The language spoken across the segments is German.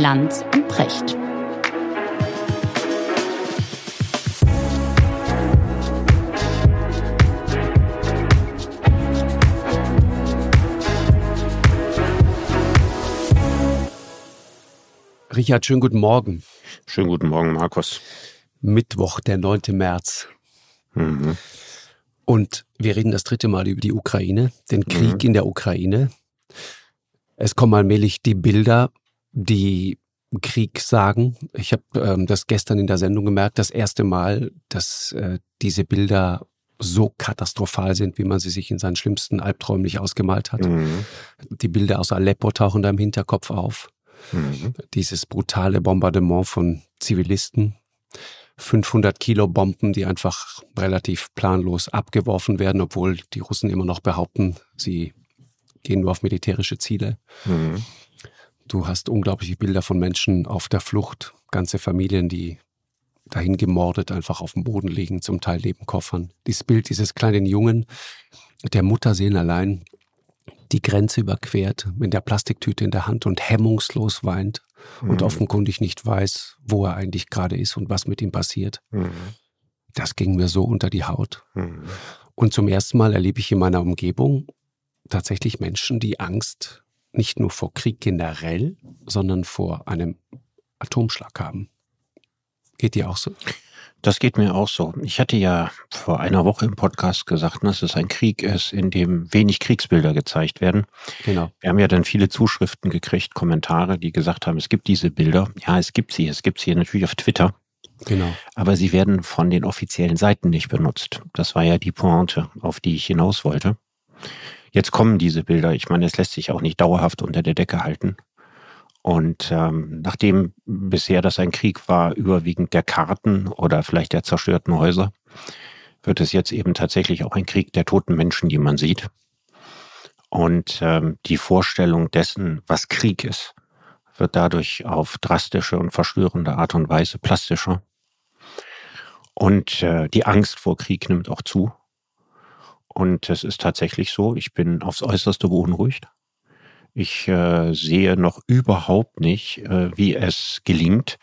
Lanz und Precht. Richard, schönen guten Morgen. Schönen guten Morgen, Markus. Mittwoch, der 9. März. Mhm. Und wir reden das dritte Mal über die Ukraine, den Krieg mhm. in der Ukraine. Es kommen allmählich die Bilder, die Krieg sagen. Ich habe ähm, das gestern in der Sendung gemerkt, das erste Mal, dass äh, diese Bilder so katastrophal sind, wie man sie sich in seinen schlimmsten Albträumen nicht ausgemalt hat. Mhm. Die Bilder aus Aleppo tauchen da im Hinterkopf auf. Mhm. Dieses brutale Bombardement von Zivilisten. 500 Kilo Bomben, die einfach relativ planlos abgeworfen werden, obwohl die Russen immer noch behaupten, sie gehen nur auf militärische Ziele. Mhm. Du hast unglaubliche Bilder von Menschen auf der Flucht, ganze Familien, die dahin gemordet einfach auf dem Boden liegen, zum Teil neben Koffern. Dieses Bild dieses kleinen Jungen, der Mutter sehen allein die Grenze überquert mit der Plastiktüte in der Hand und hemmungslos weint mhm. und offenkundig nicht weiß, wo er eigentlich gerade ist und was mit ihm passiert. Mhm. Das ging mir so unter die Haut. Mhm. Und zum ersten Mal erlebe ich in meiner Umgebung tatsächlich Menschen, die Angst nicht nur vor Krieg generell, sondern vor einem Atomschlag haben. Geht dir auch so? Das geht mir auch so. Ich hatte ja vor einer Woche im Podcast gesagt, dass es ein Krieg ist, in dem wenig Kriegsbilder gezeigt werden. Genau. Wir haben ja dann viele Zuschriften gekriegt, Kommentare, die gesagt haben, es gibt diese Bilder. Ja, es gibt sie. Es gibt sie natürlich auf Twitter. Genau. Aber sie werden von den offiziellen Seiten nicht benutzt. Das war ja die Pointe, auf die ich hinaus wollte. Jetzt kommen diese Bilder. Ich meine, es lässt sich auch nicht dauerhaft unter der Decke halten. Und ähm, nachdem bisher das ein Krieg war, überwiegend der Karten oder vielleicht der zerstörten Häuser, wird es jetzt eben tatsächlich auch ein Krieg der toten Menschen, die man sieht. Und ähm, die Vorstellung dessen, was Krieg ist, wird dadurch auf drastische und verstörende Art und Weise plastischer. Und äh, die Angst vor Krieg nimmt auch zu. Und es ist tatsächlich so, ich bin aufs äußerste beunruhigt. Ich äh, sehe noch überhaupt nicht, äh, wie es gelingt,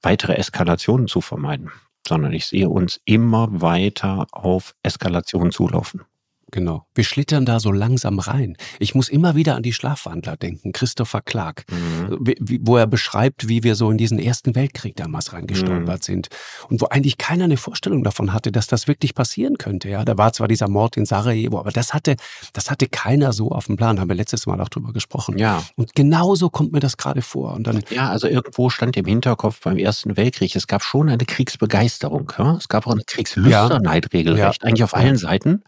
weitere Eskalationen zu vermeiden, sondern ich sehe uns immer weiter auf Eskalationen zulaufen. Genau. Wir schlittern da so langsam rein. Ich muss immer wieder an die Schlafwandler denken, Christopher Clark, mhm. wo er beschreibt, wie wir so in diesen Ersten Weltkrieg damals reingestolpert mhm. sind und wo eigentlich keiner eine Vorstellung davon hatte, dass das wirklich passieren könnte. Ja, da war zwar dieser Mord in Sarajevo, aber das hatte, das hatte keiner so auf dem Plan. Haben wir letztes Mal auch drüber gesprochen. Ja. Und genauso kommt mir das gerade vor. Und dann ja, also irgendwo stand im Hinterkopf beim Ersten Weltkrieg, es gab schon eine Kriegsbegeisterung. Ja? Es gab auch eine Kriegslüsternheit ja. regelrecht, ja. eigentlich auf allen Seiten.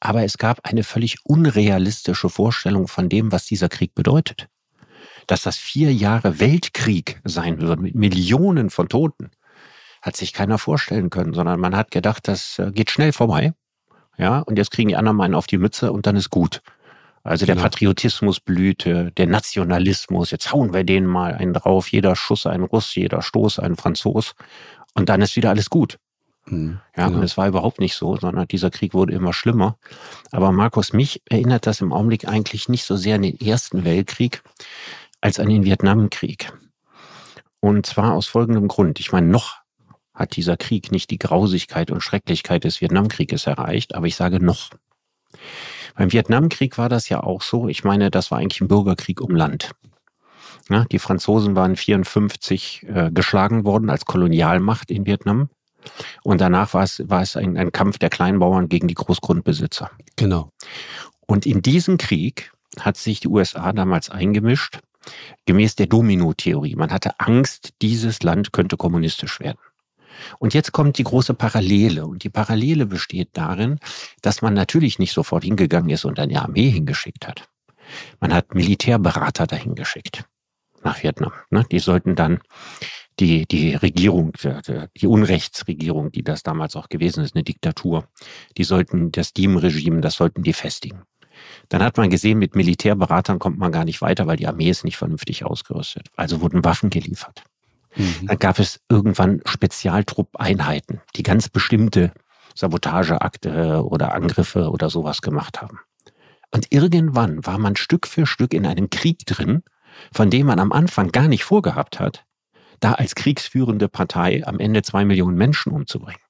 Aber es gab eine völlig unrealistische Vorstellung von dem, was dieser Krieg bedeutet. Dass das vier Jahre Weltkrieg sein wird mit Millionen von Toten, hat sich keiner vorstellen können, sondern man hat gedacht, das äh, geht schnell vorbei. Ja, und jetzt kriegen die anderen einen auf die Mütze und dann ist gut. Also genau. der Patriotismus blühte, der Nationalismus, jetzt hauen wir denen mal einen drauf, jeder Schuss ein Russ, jeder Stoß ein Franzos und dann ist wieder alles gut. Mhm, ja, genau. und es war überhaupt nicht so, sondern dieser Krieg wurde immer schlimmer. Aber Markus, mich erinnert das im Augenblick eigentlich nicht so sehr an den Ersten Weltkrieg als an den Vietnamkrieg. Und zwar aus folgendem Grund. Ich meine, noch hat dieser Krieg nicht die Grausigkeit und Schrecklichkeit des Vietnamkrieges erreicht, aber ich sage noch. Beim Vietnamkrieg war das ja auch so. Ich meine, das war eigentlich ein Bürgerkrieg um Land. Ja, die Franzosen waren 54 äh, geschlagen worden als Kolonialmacht in Vietnam. Und danach war es, war es ein, ein Kampf der Kleinbauern gegen die Großgrundbesitzer. Genau. Und in diesen Krieg hat sich die USA damals eingemischt, gemäß der Domino-Theorie. Man hatte Angst, dieses Land könnte kommunistisch werden. Und jetzt kommt die große Parallele. Und die Parallele besteht darin, dass man natürlich nicht sofort hingegangen ist und eine Armee hingeschickt hat. Man hat Militärberater dahin geschickt nach Vietnam. Ne? Die sollten dann die, die Regierung, die Unrechtsregierung, die das damals auch gewesen ist, eine Diktatur, die sollten das Diem-Regime, das sollten die festigen. Dann hat man gesehen, mit Militärberatern kommt man gar nicht weiter, weil die Armee ist nicht vernünftig ausgerüstet. Also wurden Waffen geliefert. Mhm. Dann gab es irgendwann Spezialtruppeinheiten, die ganz bestimmte Sabotageakte oder Angriffe oder sowas gemacht haben. Und irgendwann war man Stück für Stück in einem Krieg drin, von dem man am Anfang gar nicht vorgehabt hat, da als kriegsführende Partei am Ende zwei Millionen Menschen umzubringen.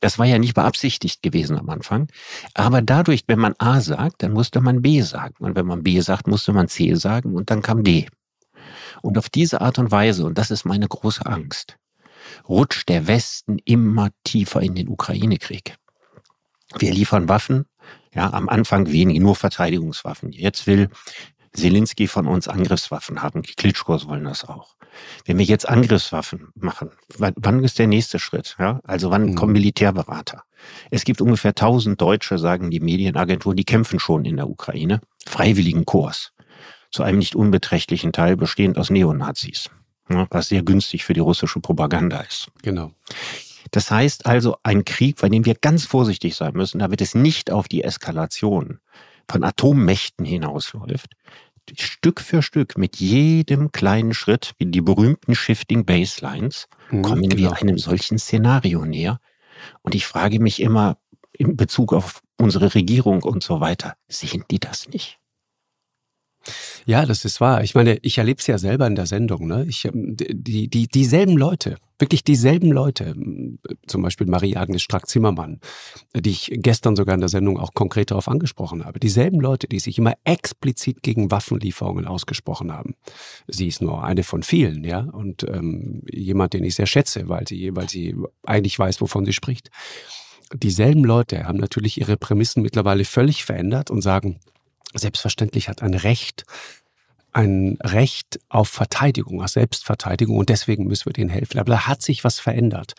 Das war ja nicht beabsichtigt gewesen am Anfang. Aber dadurch, wenn man A sagt, dann musste man B sagen. Und wenn man B sagt, musste man C sagen und dann kam D. Und auf diese Art und Weise, und das ist meine große Angst, rutscht der Westen immer tiefer in den Ukraine-Krieg. Wir liefern Waffen, ja, am Anfang wenige, nur Verteidigungswaffen. Jetzt will Zelensky von uns Angriffswaffen haben. Die Klitschkos wollen das auch. Wenn wir jetzt Angriffswaffen machen, wann ist der nächste Schritt? Ja? Also wann mhm. kommen Militärberater? Es gibt ungefähr 1000 Deutsche, sagen die Medienagenturen, die kämpfen schon in der Ukraine. Freiwilligen Kurs. Zu einem nicht unbeträchtlichen Teil bestehend aus Neonazis. Ja, was sehr günstig für die russische Propaganda ist. Genau. Das heißt also, ein Krieg, bei dem wir ganz vorsichtig sein müssen, damit es nicht auf die Eskalation von Atommächten hinausläuft, Stück für Stück mit jedem kleinen Schritt, wie die berühmten Shifting Baselines, mhm, kommen genau. wir einem solchen Szenario näher. Und ich frage mich immer in Bezug auf unsere Regierung und so weiter, sehen die das nicht? Ja, das ist wahr. Ich meine, ich erlebe es ja selber in der Sendung. Ne? Ich, ähm, die, die, dieselben Leute, wirklich dieselben Leute, zum Beispiel Marie-Agnes Strack-Zimmermann, die ich gestern sogar in der Sendung auch konkret darauf angesprochen habe. Dieselben Leute, die sich immer explizit gegen Waffenlieferungen ausgesprochen haben. Sie ist nur eine von vielen, ja, und ähm, jemand, den ich sehr schätze, weil sie, weil sie eigentlich weiß, wovon sie spricht. Dieselben Leute haben natürlich ihre Prämissen mittlerweile völlig verändert und sagen, selbstverständlich hat ein Recht ein Recht auf Verteidigung, auf Selbstverteidigung und deswegen müssen wir denen helfen. Aber da hat sich was verändert.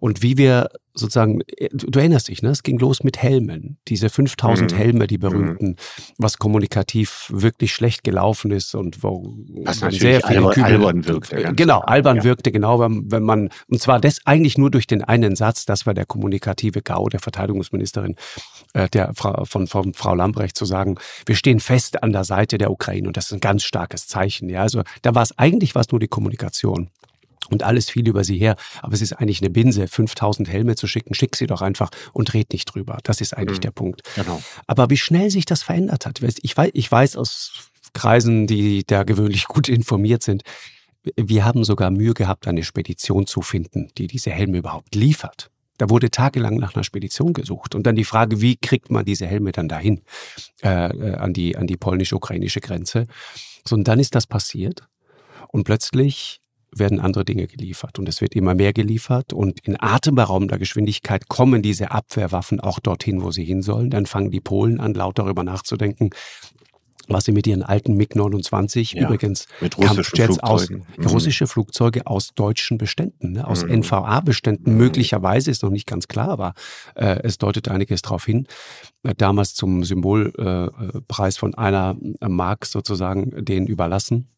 Und wie wir sozusagen, äh, du erinnerst dich, ne? es ging los mit Helmen, diese 5000 mhm. Helme, die berühmten, mhm. was kommunikativ wirklich schlecht gelaufen ist und wo was man sehr viele albern, albern wirkte. Genau, albern ja. wirkte, genau, wenn man, und zwar das eigentlich nur durch den einen Satz, das war der kommunikative GAU der Verteidigungsministerin, äh, der Frau, von, von Frau Lambrecht zu sagen, wir stehen fest an der Seite der Ukraine und das ist ein ganz starkes Zeichen. Ja, also da war es eigentlich was nur die Kommunikation und alles fiel über sie her. Aber es ist eigentlich eine Binse, 5000 Helme zu schicken. Schick sie doch einfach und red nicht drüber. Das ist eigentlich mhm. der Punkt. Genau. Aber wie schnell sich das verändert hat. Ich weiß, ich weiß aus Kreisen, die da gewöhnlich gut informiert sind, wir haben sogar Mühe gehabt, eine Spedition zu finden, die diese Helme überhaupt liefert. Da wurde tagelang nach einer Spedition gesucht. Und dann die Frage, wie kriegt man diese Helme dann dahin äh, äh an die, an die polnisch-ukrainische Grenze? So, und dann ist das passiert. Und plötzlich werden andere Dinge geliefert und es wird immer mehr geliefert und in atemberaubender Geschwindigkeit kommen diese Abwehrwaffen auch dorthin, wo sie hin sollen. Dann fangen die Polen an, laut darüber nachzudenken, was sie mit ihren alten MiG-29, ja, übrigens mit Kampfjets aus, mhm. russische Flugzeuge aus deutschen Beständen, ne, aus mhm. NVA-Beständen, mhm. möglicherweise ist noch nicht ganz klar, aber äh, es deutet einiges darauf hin. Äh, damals zum Symbolpreis äh, von einer Mark sozusagen den überlassen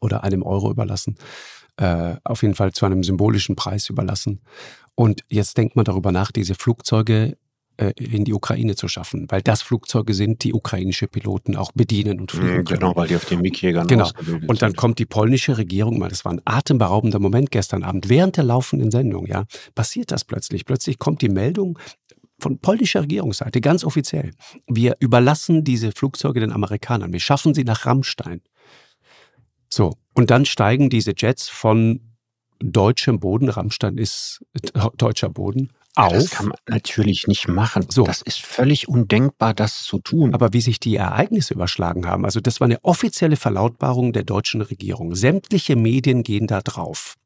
oder einem Euro überlassen. Äh, auf jeden Fall zu einem symbolischen Preis überlassen. Und jetzt denkt man darüber nach, diese Flugzeuge äh, in die Ukraine zu schaffen, weil das Flugzeuge sind, die ukrainische Piloten auch bedienen und fliegen mhm, können. Genau, weil die auf den MiG-Jägern Genau. Und dann kommt die polnische Regierung, das war ein atemberaubender Moment gestern Abend, während der laufenden Sendung, ja, passiert das plötzlich. Plötzlich kommt die Meldung, von polnischer Regierungsseite, ganz offiziell. Wir überlassen diese Flugzeuge den Amerikanern. Wir schaffen sie nach Rammstein. So, und dann steigen diese Jets von deutschem Boden, Rammstein ist deutscher Boden, auf. Das kann man natürlich nicht machen. So. Das ist völlig undenkbar, das zu tun. Aber wie sich die Ereignisse überschlagen haben, also das war eine offizielle Verlautbarung der deutschen Regierung. Sämtliche Medien gehen da drauf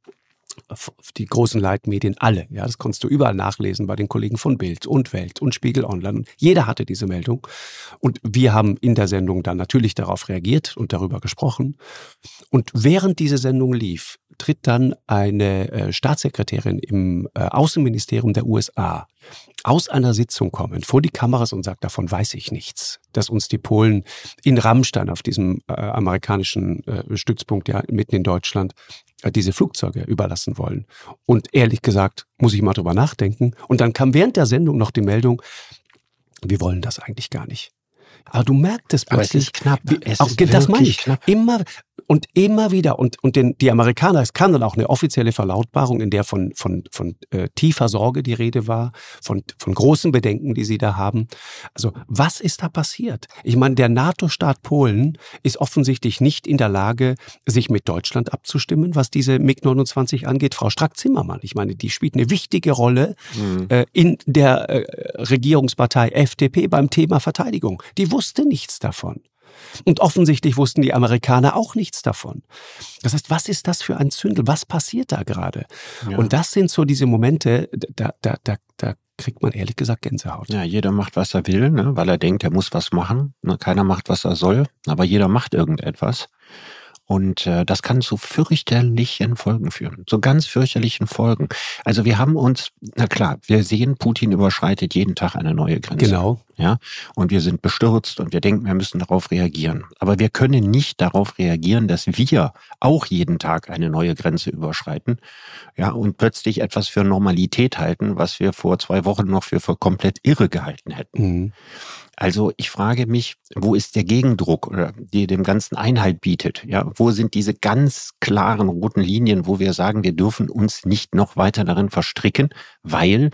die großen Leitmedien alle. Ja, das konntest du überall nachlesen bei den Kollegen von Bild und Welt und Spiegel Online. Jeder hatte diese Meldung. Und wir haben in der Sendung dann natürlich darauf reagiert und darüber gesprochen. Und während diese Sendung lief, tritt dann eine äh, Staatssekretärin im äh, Außenministerium der USA aus einer Sitzung kommen vor die Kameras und sagt, davon weiß ich nichts, dass uns die Polen in Rammstein auf diesem äh, amerikanischen äh, Stützpunkt ja mitten in Deutschland diese Flugzeuge überlassen wollen. Und ehrlich gesagt, muss ich mal drüber nachdenken. Und dann kam während der Sendung noch die Meldung, wir wollen das eigentlich gar nicht. Aber du merkst es plötzlich. Aber es ist knapp. Wie, es auch, ist das meine ich. Knapp. Immer, und immer wieder, und, und den, die Amerikaner, es kam dann auch eine offizielle Verlautbarung, in der von, von, von äh, tiefer Sorge die Rede war, von, von großen Bedenken, die sie da haben. Also was ist da passiert? Ich meine, der NATO-Staat Polen ist offensichtlich nicht in der Lage, sich mit Deutschland abzustimmen, was diese MiG-29 angeht. Frau Strack-Zimmermann, ich meine, die spielt eine wichtige Rolle mhm. äh, in der äh, Regierungspartei FDP beim Thema Verteidigung. Die wusste nichts davon. Und offensichtlich wussten die Amerikaner auch nichts davon. Das heißt, was ist das für ein Zündel? Was passiert da gerade? Ja. Und das sind so diese Momente, da, da, da, da kriegt man ehrlich gesagt Gänsehaut. Ja, jeder macht, was er will, ne, weil er denkt, er muss was machen. Ne, keiner macht, was er soll, aber jeder macht irgendetwas. Und äh, das kann zu fürchterlichen Folgen führen, zu ganz fürchterlichen Folgen. Also wir haben uns, na klar, wir sehen, Putin überschreitet jeden Tag eine neue Grenze. Genau. Ja, und wir sind bestürzt und wir denken, wir müssen darauf reagieren. Aber wir können nicht darauf reagieren, dass wir auch jeden Tag eine neue Grenze überschreiten, ja, und plötzlich etwas für Normalität halten, was wir vor zwei Wochen noch für, für komplett irre gehalten hätten. Mhm. Also ich frage mich, wo ist der Gegendruck oder die dem Ganzen Einhalt bietet? Ja, wo sind diese ganz klaren roten Linien, wo wir sagen, wir dürfen uns nicht noch weiter darin verstricken, weil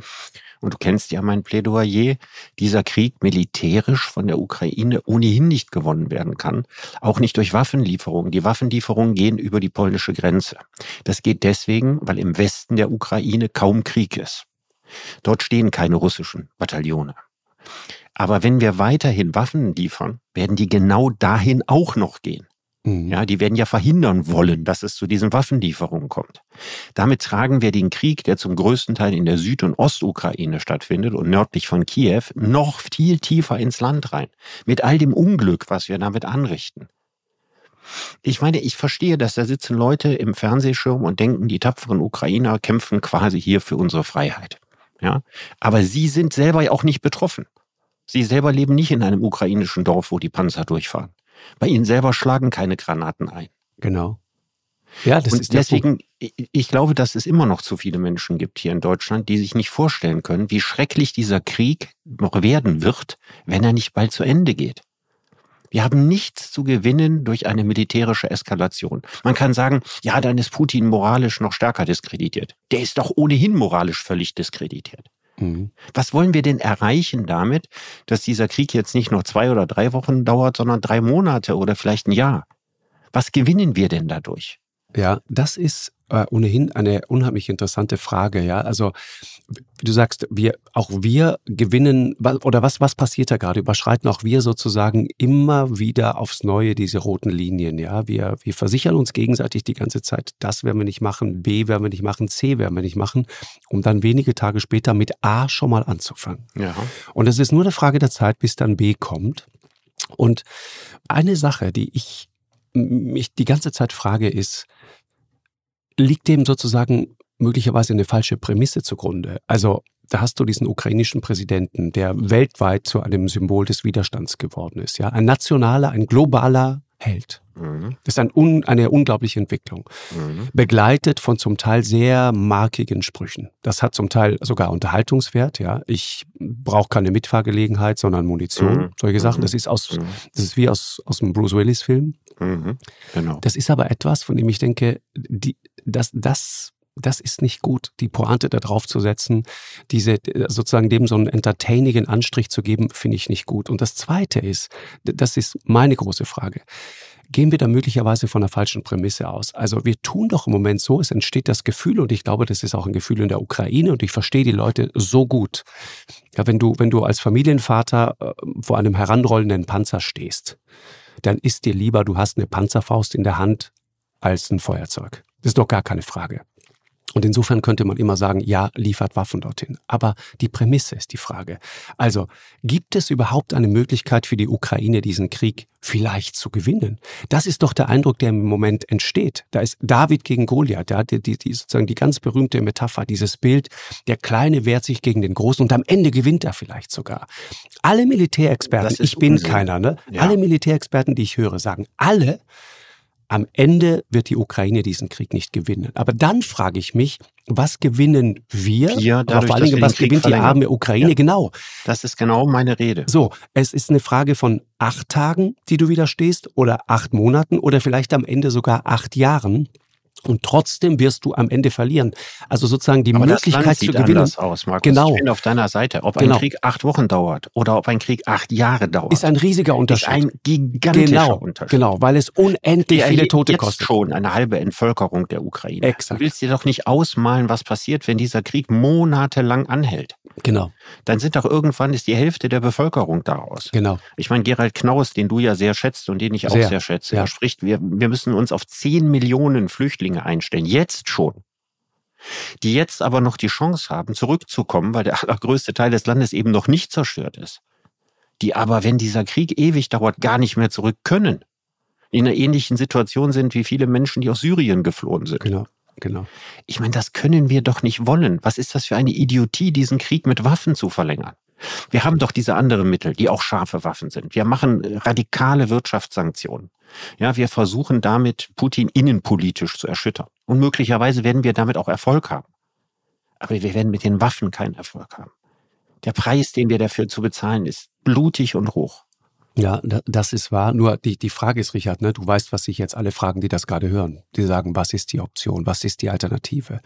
und du kennst ja mein Plädoyer, dieser Krieg militärisch von der Ukraine ohnehin nicht gewonnen werden kann, auch nicht durch Waffenlieferungen. Die Waffenlieferungen gehen über die polnische Grenze. Das geht deswegen, weil im Westen der Ukraine kaum Krieg ist. Dort stehen keine russischen Bataillone. Aber wenn wir weiterhin Waffen liefern, werden die genau dahin auch noch gehen. Mhm. Ja, die werden ja verhindern wollen, dass es zu diesen Waffenlieferungen kommt. Damit tragen wir den Krieg, der zum größten Teil in der Süd- und Ostukraine stattfindet und nördlich von Kiew, noch viel tiefer ins Land rein. Mit all dem Unglück, was wir damit anrichten. Ich meine, ich verstehe, dass da sitzen Leute im Fernsehschirm und denken, die tapferen Ukrainer kämpfen quasi hier für unsere Freiheit. Ja, aber sie sind selber ja auch nicht betroffen. Sie selber leben nicht in einem ukrainischen Dorf, wo die Panzer durchfahren. Bei ihnen selber schlagen keine Granaten ein. Genau. Ja, das und ist deswegen, ich glaube, dass es immer noch zu viele Menschen gibt hier in Deutschland, die sich nicht vorstellen können, wie schrecklich dieser Krieg noch werden wird, wenn er nicht bald zu Ende geht. Wir haben nichts zu gewinnen durch eine militärische Eskalation. Man kann sagen, ja, dann ist Putin moralisch noch stärker diskreditiert. Der ist doch ohnehin moralisch völlig diskreditiert. Mhm. Was wollen wir denn erreichen damit, dass dieser Krieg jetzt nicht noch zwei oder drei Wochen dauert, sondern drei Monate oder vielleicht ein Jahr? Was gewinnen wir denn dadurch? Ja, das ist äh, ohnehin eine unheimlich interessante Frage. Ja, also wie du sagst, wir auch wir gewinnen oder was was passiert da gerade? Überschreiten auch wir sozusagen immer wieder aufs Neue diese roten Linien. Ja, wir wir versichern uns gegenseitig die ganze Zeit, das werden wir nicht machen, B werden wir nicht machen, C werden wir nicht machen, um dann wenige Tage später mit A schon mal anzufangen. Ja. Und es ist nur eine Frage der Zeit, bis dann B kommt. Und eine Sache, die ich mich die ganze Zeit frage, ist, liegt dem sozusagen möglicherweise eine falsche Prämisse zugrunde. Also da hast du diesen ukrainischen Präsidenten, der weltweit zu einem Symbol des Widerstands geworden ist. Ja, ein nationaler, ein globaler Held. Mhm. Das ist ein un, eine unglaubliche Entwicklung. Mhm. Begleitet von zum Teil sehr markigen Sprüchen. Das hat zum Teil sogar Unterhaltungswert. Ja, ich brauche keine Mitfahrgelegenheit, sondern Munition. Mhm. Solche Sachen. Das ist aus, mhm. das ist wie aus aus einem Bruce Willis Film. Mhm. Genau. Das ist aber etwas, von dem ich denke, die, das, das das ist nicht gut, die Pointe da drauf zu setzen, diese sozusagen dem so einen entertainigen Anstrich zu geben, finde ich nicht gut. Und das Zweite ist, das ist meine große Frage, gehen wir da möglicherweise von einer falschen Prämisse aus. Also wir tun doch im Moment so, es entsteht das Gefühl, und ich glaube, das ist auch ein Gefühl in der Ukraine, und ich verstehe die Leute so gut. Ja, wenn du, wenn du als Familienvater äh, vor einem heranrollenden Panzer stehst, dann ist dir lieber, du hast eine Panzerfaust in der Hand als ein Feuerzeug. Das ist doch gar keine Frage. Und insofern könnte man immer sagen, ja, liefert Waffen dorthin. Aber die Prämisse ist die Frage. Also, gibt es überhaupt eine Möglichkeit für die Ukraine, diesen Krieg vielleicht zu gewinnen? Das ist doch der Eindruck, der im Moment entsteht. Da ist David gegen Goliath, ja, die, die, die sozusagen die ganz berühmte Metapher, dieses Bild, der Kleine wehrt sich gegen den Großen und am Ende gewinnt er vielleicht sogar. Alle Militärexperten, ich bin Unsinn. keiner, ne? Ja. Alle Militärexperten, die ich höre, sagen alle, am Ende wird die Ukraine diesen Krieg nicht gewinnen. Aber dann frage ich mich, was gewinnen wir? wir dadurch, vor allen Dingen, was gewinnt verlängern. die arme Ukraine? Ja. Genau. Das ist genau meine Rede. So, es ist eine Frage von acht Tagen, die du widerstehst, oder acht Monaten, oder vielleicht am Ende sogar acht Jahren. Und trotzdem wirst du am Ende verlieren. Also sozusagen die Aber Möglichkeit zu gewinnen. Anders aus, Markus. Genau. Ich bin auf deiner Seite. Ob genau. ein Krieg acht Wochen dauert oder ob ein Krieg acht Jahre dauert. Ist ein riesiger Unterschied. Ist ein gigantischer genau, Unterschied. Genau, weil es unendlich Der viele Tote jetzt kostet. schon eine halbe Entvölkerung der Ukraine. Exakt. Du willst dir doch nicht ausmalen, was passiert, wenn dieser Krieg monatelang anhält. Genau. Dann sind doch irgendwann ist die Hälfte der Bevölkerung daraus. Genau. Ich meine, Gerald Knaus, den du ja sehr schätzt und den ich auch sehr, sehr schätze, ja. er spricht, wir, wir müssen uns auf 10 Millionen Flüchtlinge einstellen. Jetzt schon. Die jetzt aber noch die Chance haben, zurückzukommen, weil der allergrößte Teil des Landes eben noch nicht zerstört ist. Die aber, wenn dieser Krieg ewig dauert, gar nicht mehr zurück können. In einer ähnlichen Situation sind wie viele Menschen, die aus Syrien geflohen sind. Genau. Genau. Ich meine, das können wir doch nicht wollen. Was ist das für eine Idiotie, diesen Krieg mit Waffen zu verlängern? Wir haben doch diese anderen Mittel, die auch scharfe Waffen sind. Wir machen radikale Wirtschaftssanktionen. Ja, wir versuchen damit Putin innenpolitisch zu erschüttern. Und möglicherweise werden wir damit auch Erfolg haben. Aber wir werden mit den Waffen keinen Erfolg haben. Der Preis, den wir dafür zu bezahlen, ist blutig und hoch. Ja, das ist wahr. Nur die, die Frage ist, Richard, ne, du weißt, was sich jetzt alle fragen, die das gerade hören. Die sagen, was ist die Option? Was ist die Alternative?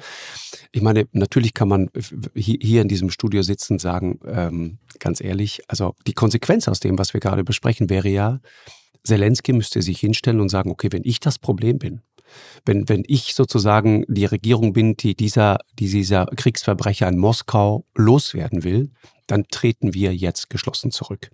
Ich meine, natürlich kann man hier in diesem Studio sitzen und sagen, ähm, ganz ehrlich, also die Konsequenz aus dem, was wir gerade besprechen, wäre ja, Zelensky müsste sich hinstellen und sagen, okay, wenn ich das Problem bin, wenn, wenn ich sozusagen die Regierung bin, die dieser, die dieser Kriegsverbrecher in Moskau loswerden will, dann treten wir jetzt geschlossen zurück.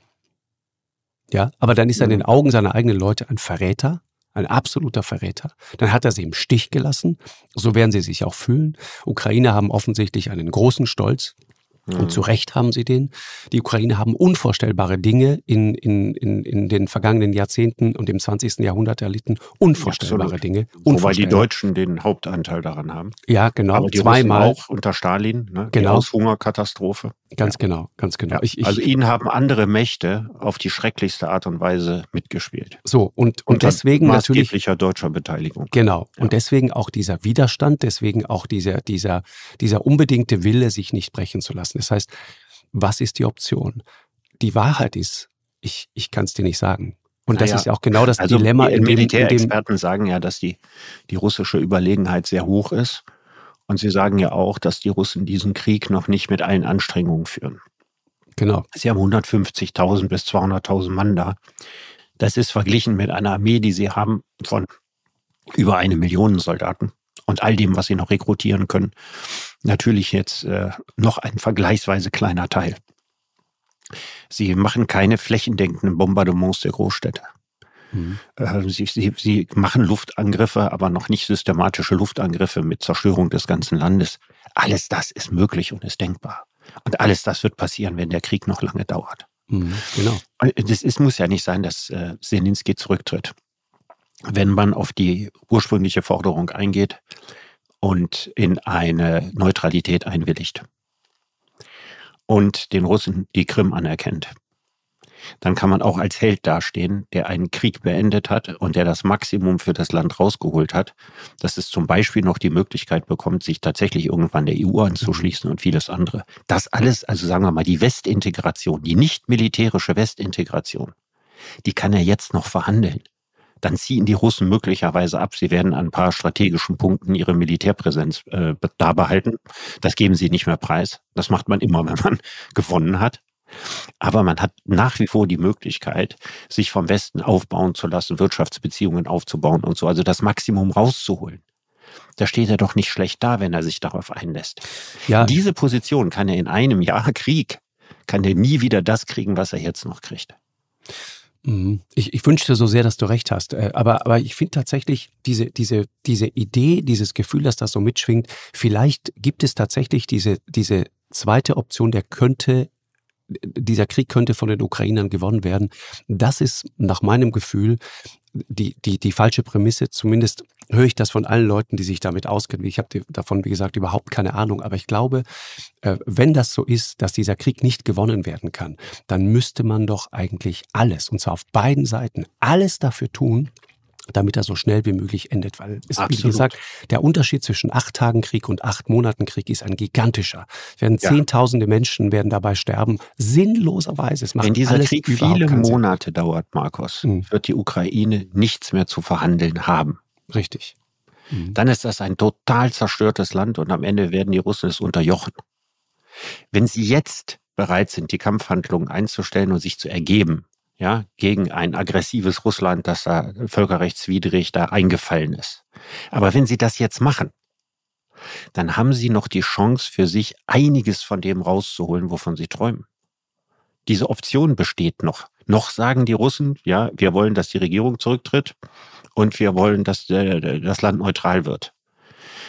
Ja, aber dann ist er in den mhm. Augen seiner eigenen Leute ein Verräter, ein absoluter Verräter. Dann hat er sie im Stich gelassen. So werden sie sich auch fühlen. Ukrainer haben offensichtlich einen großen Stolz. Und zu Recht haben sie den. Die Ukraine haben unvorstellbare Dinge in, in, in, in den vergangenen Jahrzehnten und im 20. Jahrhundert erlitten. Unvorstellbare Absolut. Dinge. Wobei die Deutschen den Hauptanteil daran haben. Ja, genau. Aber die Zweimal. Russen auch unter Stalin. Ne? Genau. Die Hungerkatastrophe. Ganz ja. genau, ganz genau. Ja. Ich, ich, also ihnen haben andere Mächte auf die schrecklichste Art und Weise mitgespielt. So, und, und deswegen natürlich. deutscher Beteiligung. Genau. Ja. Und deswegen auch dieser Widerstand, deswegen auch dieser, dieser, dieser unbedingte Wille, sich nicht brechen zu lassen. Das heißt, was ist die Option? Die Wahrheit ist, ich, ich kann es dir nicht sagen. Und das naja, ist ja auch genau das also Dilemma. Die Militärexperten sagen ja, dass die, die russische Überlegenheit sehr hoch ist. Und sie sagen ja auch, dass die Russen diesen Krieg noch nicht mit allen Anstrengungen führen. Genau. Sie haben 150.000 bis 200.000 Mann da. Das ist verglichen mit einer Armee, die sie haben von über eine Million Soldaten und all dem, was sie noch rekrutieren können, natürlich jetzt äh, noch ein vergleichsweise kleiner Teil. Sie machen keine flächendeckenden Bombardements der Großstädte. Mhm. Äh, sie, sie, sie machen Luftangriffe, aber noch nicht systematische Luftangriffe mit Zerstörung des ganzen Landes. Alles das ist möglich und ist denkbar. Und alles das wird passieren, wenn der Krieg noch lange dauert. Mhm, genau. Es muss ja nicht sein, dass äh, Zelensky zurücktritt wenn man auf die ursprüngliche Forderung eingeht und in eine Neutralität einwilligt und den Russen die Krim anerkennt, dann kann man auch als Held dastehen, der einen Krieg beendet hat und der das Maximum für das Land rausgeholt hat, dass es zum Beispiel noch die Möglichkeit bekommt, sich tatsächlich irgendwann der EU anzuschließen und vieles andere. Das alles, also sagen wir mal, die Westintegration, die nicht militärische Westintegration, die kann er jetzt noch verhandeln dann ziehen die Russen möglicherweise ab. Sie werden an ein paar strategischen Punkten ihre Militärpräsenz äh, da behalten. Das geben sie nicht mehr preis. Das macht man immer, wenn man gewonnen hat. Aber man hat nach wie vor die Möglichkeit, sich vom Westen aufbauen zu lassen, Wirtschaftsbeziehungen aufzubauen und so, also das Maximum rauszuholen. Da steht er doch nicht schlecht da, wenn er sich darauf einlässt. Ja. Diese Position kann er in einem Jahr Krieg, kann er nie wieder das kriegen, was er jetzt noch kriegt. Mhm. Ich, ich wünschte so sehr, dass du recht hast. Äh, aber, aber ich finde tatsächlich diese, diese, diese Idee, dieses Gefühl, dass das so mitschwingt, vielleicht gibt es tatsächlich diese, diese zweite Option, der könnte, dieser Krieg könnte von den Ukrainern gewonnen werden. Das ist nach meinem Gefühl die, die, die falsche Prämisse, zumindest höre ich das von allen Leuten, die sich damit auskennen. Ich habe davon, wie gesagt, überhaupt keine Ahnung. Aber ich glaube, äh, wenn das so ist, dass dieser Krieg nicht gewonnen werden kann, dann müsste man doch eigentlich alles, und zwar auf beiden Seiten, alles dafür tun, damit er so schnell wie möglich endet. Weil es, wie gesagt, der Unterschied zwischen acht Tagen Krieg und acht Monaten Krieg ist ein gigantischer. Werden ja. Zehntausende Menschen werden dabei sterben, sinnloserweise. Es Wenn dieser Krieg viele Monate dauert, Markus, mhm. wird die Ukraine nichts mehr zu verhandeln haben. Richtig. Mhm. Dann ist das ein total zerstörtes Land und am Ende werden die Russen es unterjochen. Wenn sie jetzt bereit sind, die Kampfhandlungen einzustellen und sich zu ergeben, ja, gegen ein aggressives Russland, das da völkerrechtswidrig da eingefallen ist. Aber wenn sie das jetzt machen, dann haben sie noch die Chance für sich einiges von dem rauszuholen, wovon sie träumen. Diese Option besteht noch. Noch sagen die Russen, ja, wir wollen, dass die Regierung zurücktritt und wir wollen, dass das Land neutral wird.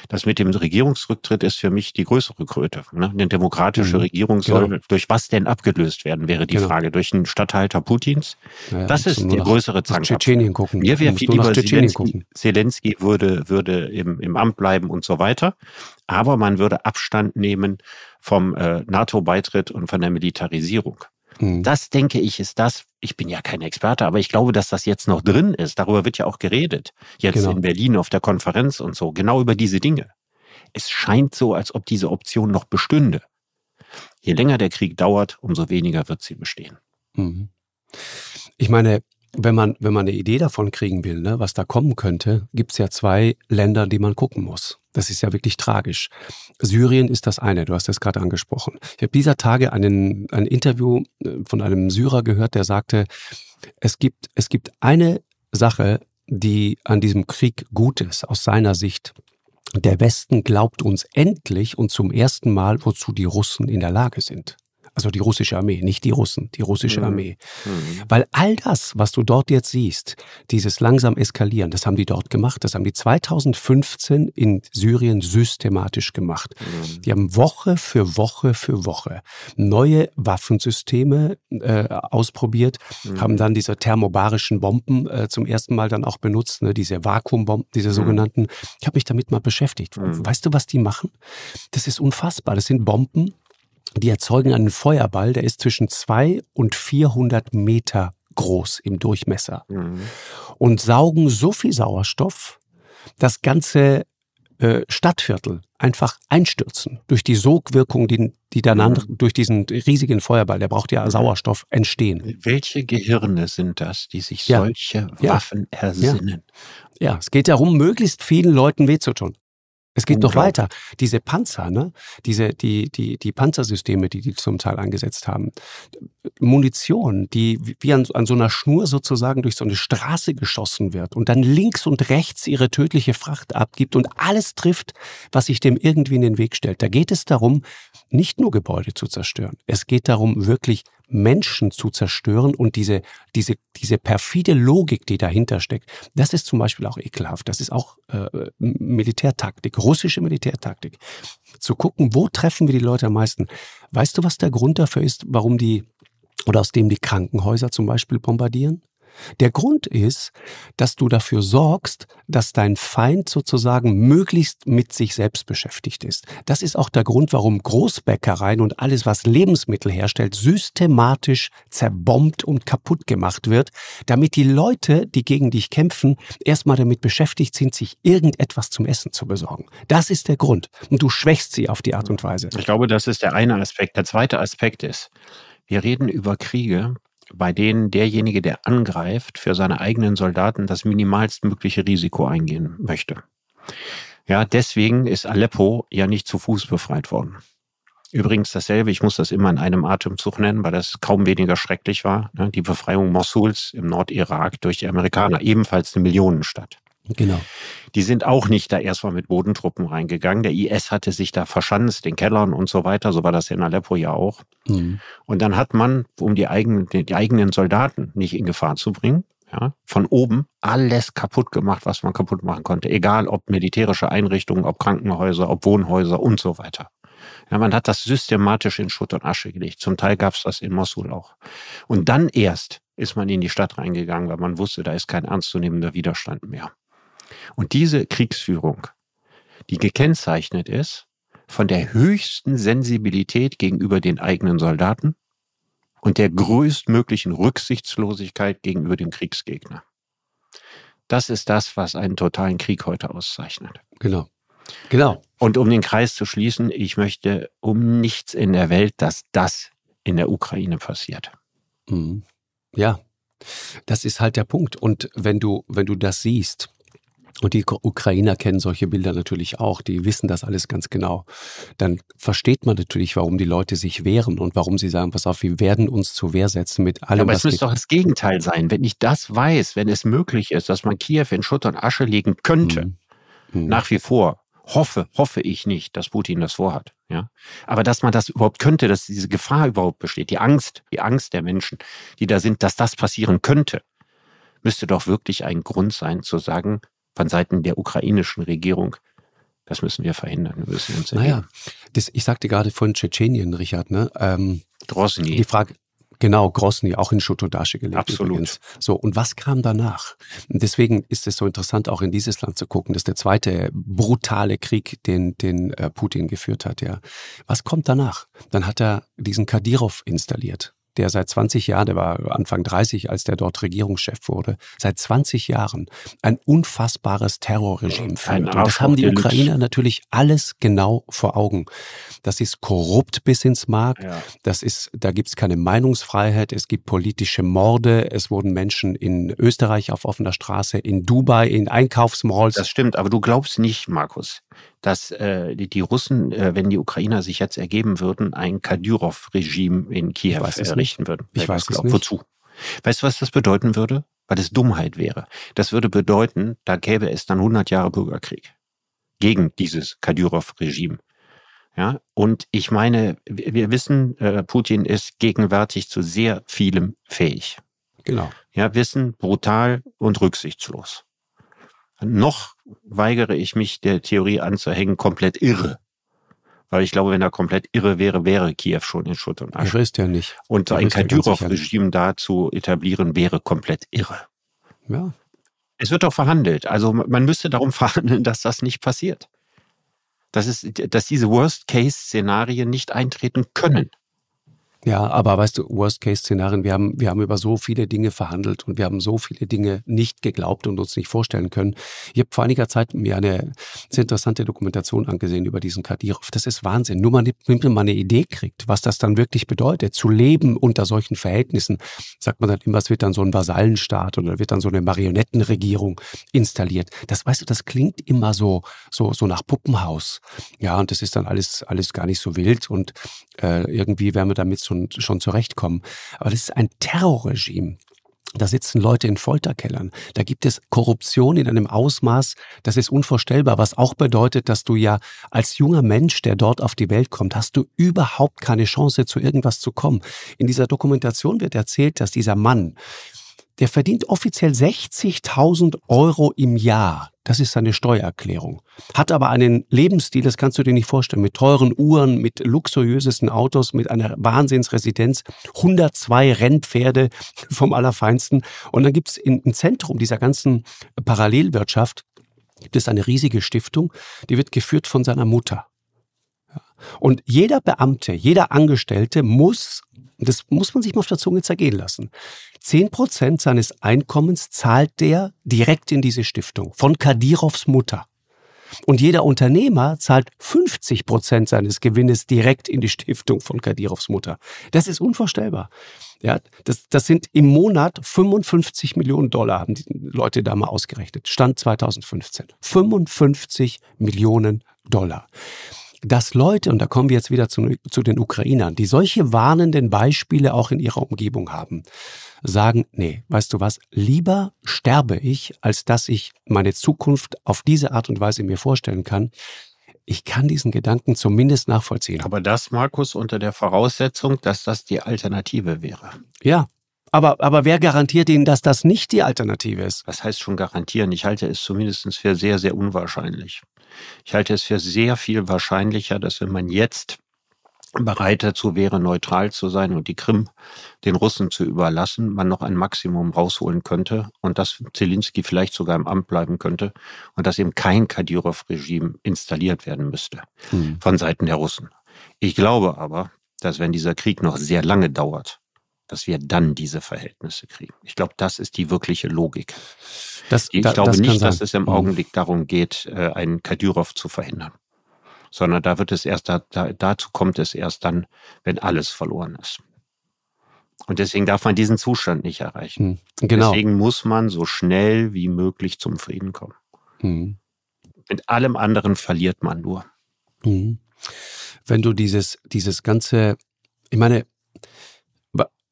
Das mit dem Regierungsrücktritt ist für mich die größere Kröte. Ne? Eine demokratische mhm. Regierung soll genau. durch was denn abgelöst werden, wäre die genau. Frage. Durch einen Statthalter Putins? Ja, das ist der größere Zankapfel. Tschetschenien gucken. Mir wäre viel lieber Zelensky, Zelensky würde, würde im, im Amt bleiben und so weiter. Aber man würde Abstand nehmen vom äh, NATO-Beitritt und von der Militarisierung. Mhm. Das denke ich ist das, ich bin ja kein Experte, aber ich glaube, dass das jetzt noch drin ist. Darüber wird ja auch geredet. Jetzt genau. in Berlin auf der Konferenz und so, genau über diese Dinge. Es scheint so, als ob diese Option noch bestünde. Je länger der Krieg dauert, umso weniger wird sie bestehen. Mhm. Ich meine, wenn man, wenn man eine Idee davon kriegen will, ne, was da kommen könnte, gibt es ja zwei Länder, die man gucken muss. Das ist ja wirklich tragisch. Syrien ist das eine, du hast es gerade angesprochen. Ich habe dieser Tage einen, ein Interview äh, von einem Syrer gehört, der sagte, es gibt, es gibt eine Sache, die an diesem Krieg gut ist, aus seiner Sicht. Der Westen glaubt uns endlich und zum ersten Mal, wozu die Russen in der Lage sind. Also die russische Armee, nicht die Russen, die russische mhm. Armee. Mhm. Weil all das, was du dort jetzt siehst, dieses langsam eskalieren, das haben die dort gemacht. Das haben die 2015 in Syrien systematisch gemacht. Mhm. Die haben Woche für Woche für Woche neue Waffensysteme äh, ausprobiert, mhm. haben dann diese thermobarischen Bomben äh, zum ersten Mal dann auch benutzt, ne, diese Vakuumbomben, diese mhm. sogenannten. Ich habe mich damit mal beschäftigt. Weißt du, was die machen? Das ist unfassbar. Das sind Bomben, die erzeugen einen Feuerball, der ist zwischen zwei und 400 Meter groß im Durchmesser mhm. und saugen so viel Sauerstoff, das ganze äh, Stadtviertel einfach einstürzen durch die Sogwirkung, die, die dann mhm. durch diesen riesigen Feuerball, der braucht ja. Sauerstoff, entstehen. Welche Gehirne sind das, die sich ja. solche Waffen ja. ersinnen? Ja. ja, es geht darum, möglichst vielen Leuten weh zu tun. Es geht noch weiter. Diese Panzer, ne? Diese, die, die, die Panzersysteme, die die zum Teil eingesetzt haben. Munition, die wie an, an so einer Schnur sozusagen durch so eine Straße geschossen wird und dann links und rechts ihre tödliche Fracht abgibt und alles trifft, was sich dem irgendwie in den Weg stellt. Da geht es darum, nicht nur Gebäude zu zerstören. Es geht darum, wirklich Menschen zu zerstören und diese, diese, diese perfide Logik, die dahinter steckt, das ist zum Beispiel auch ekelhaft. Das ist auch äh, Militärtaktik, russische Militärtaktik. Zu gucken, wo treffen wir die Leute am meisten. Weißt du, was der Grund dafür ist, warum die oder aus dem die Krankenhäuser zum Beispiel bombardieren? Der Grund ist, dass du dafür sorgst, dass dein Feind sozusagen möglichst mit sich selbst beschäftigt ist. Das ist auch der Grund, warum Großbäckereien und alles, was Lebensmittel herstellt, systematisch zerbombt und kaputt gemacht wird, damit die Leute, die gegen dich kämpfen, erstmal damit beschäftigt sind, sich irgendetwas zum Essen zu besorgen. Das ist der Grund. Und du schwächst sie auf die Art und Weise. Ich glaube, das ist der eine Aspekt. Der zweite Aspekt ist, wir reden über Kriege, bei denen derjenige, der angreift, für seine eigenen Soldaten das minimalstmögliche Risiko eingehen möchte. Ja, deswegen ist Aleppo ja nicht zu Fuß befreit worden. Übrigens dasselbe, ich muss das immer in einem Atemzug nennen, weil das kaum weniger schrecklich war. Ne? Die Befreiung Mossuls im Nordirak durch die Amerikaner, ebenfalls eine Millionenstadt. Genau. Die sind auch nicht da erstmal mit Bodentruppen reingegangen. Der IS hatte sich da verschanzt, den Kellern und so weiter. So war das in Aleppo ja auch. Mhm. Und dann hat man, um die eigenen, die eigenen Soldaten nicht in Gefahr zu bringen, ja, von oben alles kaputt gemacht, was man kaputt machen konnte. Egal ob militärische Einrichtungen, ob Krankenhäuser, ob Wohnhäuser und so weiter. Ja, man hat das systematisch in Schutt und Asche gelegt. Zum Teil gab es das in Mosul auch. Und dann erst ist man in die Stadt reingegangen, weil man wusste, da ist kein ernstzunehmender Widerstand mehr. Und diese Kriegsführung, die gekennzeichnet ist von der höchsten Sensibilität gegenüber den eigenen Soldaten und der größtmöglichen Rücksichtslosigkeit gegenüber dem Kriegsgegner. Das ist das, was einen totalen Krieg heute auszeichnet. Genau. Genau. Und um den Kreis zu schließen, ich möchte um nichts in der Welt, dass das in der Ukraine passiert. Mhm. Ja, das ist halt der Punkt. Und wenn du, wenn du das siehst, und die Ukrainer kennen solche Bilder natürlich auch, die wissen das alles ganz genau. Dann versteht man natürlich, warum die Leute sich wehren und warum sie sagen, pass auf, wir werden uns zur Wehr setzen mit allem. Ja, aber es müsste doch das Gegenteil sein. Wenn ich das weiß, wenn es möglich ist, dass man Kiew in Schutt und Asche legen könnte, mhm. Mhm. nach wie vor, hoffe, hoffe ich nicht, dass Putin das vorhat. Ja, aber dass man das überhaupt könnte, dass diese Gefahr überhaupt besteht, die Angst, die Angst der Menschen, die da sind, dass das passieren könnte, müsste doch wirklich ein Grund sein zu sagen, von Seiten der ukrainischen Regierung, das müssen wir verhindern. Wir müssen uns naja, das, ich sagte gerade von Tschetschenien, Richard, ne? Ähm, Grosny. Die Frage, Genau, Grosny, auch in Schutodasche gelebt. Absolut. Übrigens. So, und was kam danach? Und deswegen ist es so interessant, auch in dieses Land zu gucken. Das ist der zweite brutale Krieg, den, den äh, Putin geführt hat, ja. Was kommt danach? Dann hat er diesen Kadyrov installiert der seit 20 Jahren, der war Anfang 30, als der dort Regierungschef wurde, seit 20 Jahren ein unfassbares Terrorregime führt. Und das haben die Ukrainer natürlich alles genau vor Augen. Das ist korrupt bis ins Mark. Ja. Das ist, da gibt es keine Meinungsfreiheit. Es gibt politische Morde. Es wurden Menschen in Österreich auf offener Straße, in Dubai, in Einkaufsmalls. Das stimmt, aber du glaubst nicht, Markus, dass äh, die, die Russen, äh, wenn die Ukrainer sich jetzt ergeben würden, ein Kadyrov-Regime in Kiew errichten würden. Ich weiß es nicht. Wozu? Weißt du, was das bedeuten würde? Weil es Dummheit wäre. Das würde bedeuten, da gäbe es dann 100 Jahre Bürgerkrieg gegen dieses Kadyrov-Regime. Ja, und ich meine, wir wissen, äh, Putin ist gegenwärtig zu sehr vielem fähig. Genau. Ja, Wissen, brutal und rücksichtslos. Noch weigere ich mich, der Theorie anzuhängen, komplett irre. Weil ich glaube, wenn er komplett irre wäre, wäre Kiew schon in Schutt und Asche. Irre ist ja nicht. Und so ein Kadyrov-Regime da zu etablieren, wäre komplett irre. Ja. Es wird doch verhandelt. Also man müsste darum verhandeln, dass das nicht passiert. Dass, es, dass diese Worst-Case-Szenarien nicht eintreten können. Ja, aber weißt du, Worst-Case-Szenarien, wir haben, wir haben über so viele Dinge verhandelt und wir haben so viele Dinge nicht geglaubt und uns nicht vorstellen können. Ich habe vor einiger Zeit mir eine sehr interessante Dokumentation angesehen über diesen Kadyrov. Das ist Wahnsinn. Nur man nimmt mal eine Idee kriegt, was das dann wirklich bedeutet, zu leben unter solchen Verhältnissen. Sagt man dann immer, es wird dann so ein Vasallenstaat oder wird dann so eine Marionettenregierung installiert. Das weißt du, das klingt immer so, so, so nach Puppenhaus. Ja, und das ist dann alles, alles gar nicht so wild und äh, irgendwie werden wir damit so schon, schon zurechtkommen. Aber das ist ein Terrorregime. Da sitzen Leute in Folterkellern. Da gibt es Korruption in einem Ausmaß, das ist unvorstellbar, was auch bedeutet, dass du ja als junger Mensch, der dort auf die Welt kommt, hast du überhaupt keine Chance, zu irgendwas zu kommen. In dieser Dokumentation wird erzählt, dass dieser Mann, der verdient offiziell 60.000 Euro im Jahr. Das ist seine Steuererklärung. Hat aber einen Lebensstil, das kannst du dir nicht vorstellen, mit teuren Uhren, mit luxuriösesten Autos, mit einer Wahnsinnsresidenz, 102 Rennpferde vom Allerfeinsten. Und dann gibt's im Zentrum dieser ganzen Parallelwirtschaft gibt es eine riesige Stiftung, die wird geführt von seiner Mutter. Und jeder Beamte, jeder Angestellte muss, das muss man sich mal auf der Zunge zergehen lassen, zehn Prozent seines Einkommens zahlt der direkt in diese Stiftung von Kadirovs Mutter. Und jeder Unternehmer zahlt 50 Prozent seines Gewinnes direkt in die Stiftung von Kadirovs Mutter. Das ist unvorstellbar. Ja, das, das sind im Monat 55 Millionen Dollar, haben die Leute da mal ausgerechnet. Stand 2015. 55 Millionen Dollar dass Leute, und da kommen wir jetzt wieder zu, zu, den Ukrainern, die solche warnenden Beispiele auch in ihrer Umgebung haben, sagen, nee, weißt du was, lieber sterbe ich, als dass ich meine Zukunft auf diese Art und Weise mir vorstellen kann. Ich kann diesen Gedanken zumindest nachvollziehen. Aber das, Markus, unter der Voraussetzung, dass das die Alternative wäre. Ja, aber, aber wer garantiert Ihnen, dass das nicht die Alternative ist? Was heißt schon garantieren? Ich halte es zumindest für sehr, sehr unwahrscheinlich. Ich halte es für sehr viel wahrscheinlicher, dass wenn man jetzt bereit dazu wäre, neutral zu sein und die Krim den Russen zu überlassen, man noch ein Maximum rausholen könnte und dass Zelensky vielleicht sogar im Amt bleiben könnte und dass eben kein Kadyrov-Regime installiert werden müsste mhm. von Seiten der Russen. Ich glaube aber, dass wenn dieser Krieg noch sehr lange dauert, dass wir dann diese Verhältnisse kriegen. Ich glaube, das ist die wirkliche Logik. Das, ich da, glaube das nicht, dass es im mhm. Augenblick darum geht, äh, einen Kadyrov zu verhindern. Sondern da wird es erst, da, dazu kommt es erst dann, wenn alles verloren ist. Und deswegen darf man diesen Zustand nicht erreichen. Hm, genau. Deswegen muss man so schnell wie möglich zum Frieden kommen. Hm. Mit allem anderen verliert man nur. Hm. Wenn du dieses, dieses ganze, ich meine,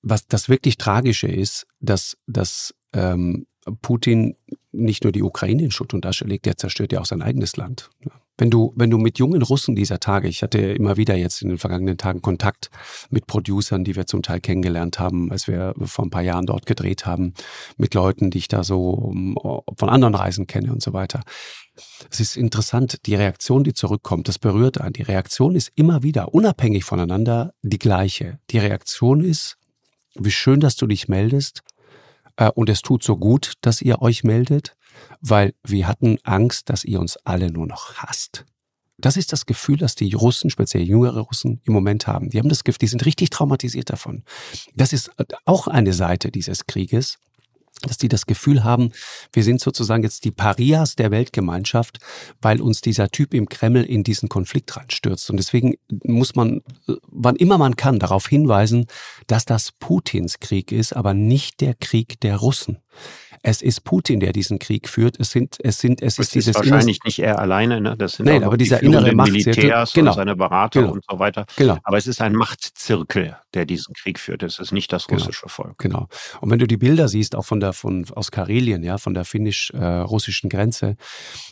was das wirklich Tragische ist, dass, dass ähm, Putin nicht nur die Ukraine in Schutt und Asche legt, der zerstört ja auch sein eigenes Land. Wenn du, wenn du mit jungen Russen dieser Tage, ich hatte immer wieder jetzt in den vergangenen Tagen Kontakt mit Producern, die wir zum Teil kennengelernt haben, als wir vor ein paar Jahren dort gedreht haben, mit Leuten, die ich da so von anderen Reisen kenne und so weiter. Es ist interessant, die Reaktion, die zurückkommt, das berührt einen. Die Reaktion ist immer wieder unabhängig voneinander die gleiche. Die Reaktion ist, wie schön, dass du dich meldest. Äh, und es tut so gut, dass ihr euch meldet weil wir hatten Angst, dass ihr uns alle nur noch hasst. Das ist das Gefühl, das die Russen, speziell jüngere Russen, im Moment haben. Die haben das Gefühl, die sind richtig traumatisiert davon. Das ist auch eine Seite dieses Krieges, dass die das Gefühl haben, wir sind sozusagen jetzt die Parias der Weltgemeinschaft, weil uns dieser Typ im Kreml in diesen Konflikt reinstürzt. Und deswegen muss man, wann immer man kann, darauf hinweisen, dass das Putins Krieg ist, aber nicht der Krieg der Russen. Es ist Putin, der diesen Krieg führt. Es sind, es sind, es das ist dieses wahrscheinlich nicht er alleine. Ne? Das sind Nein, aber dieser die innere Militärs genau. und seine Berater genau. und so weiter. Genau. Aber es ist ein Machtzirkel, der diesen Krieg führt. Es ist nicht das genau. russische genau. Volk. Genau. Und wenn du die Bilder siehst, auch von der von aus Karelien, ja, von der finnisch-russischen Grenze,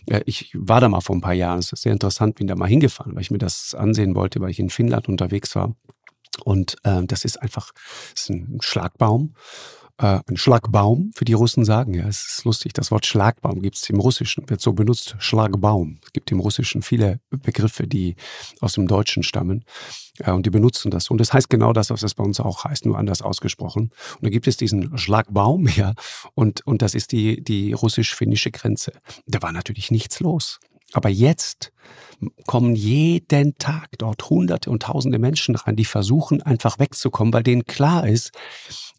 äh, ich war da mal vor ein paar Jahren. Es ist sehr interessant, bin da mal hingefahren, weil ich mir das ansehen wollte, weil ich in Finnland unterwegs war. Und äh, das ist einfach, das ist ein Schlagbaum äh, ein Schlagbaum, für die Russen sagen. Ja, es ist lustig. Das Wort Schlagbaum gibt es im Russischen, wird so benutzt. Schlagbaum. Es gibt im Russischen viele Begriffe, die aus dem Deutschen stammen. Äh, und die benutzen das. Und das heißt genau das, was das bei uns auch heißt, nur anders ausgesprochen. Und da gibt es diesen Schlagbaum, ja. Und, und das ist die, die russisch-finnische Grenze. Da war natürlich nichts los. Aber jetzt kommen jeden Tag dort Hunderte und Tausende Menschen rein, die versuchen einfach wegzukommen, weil denen klar ist,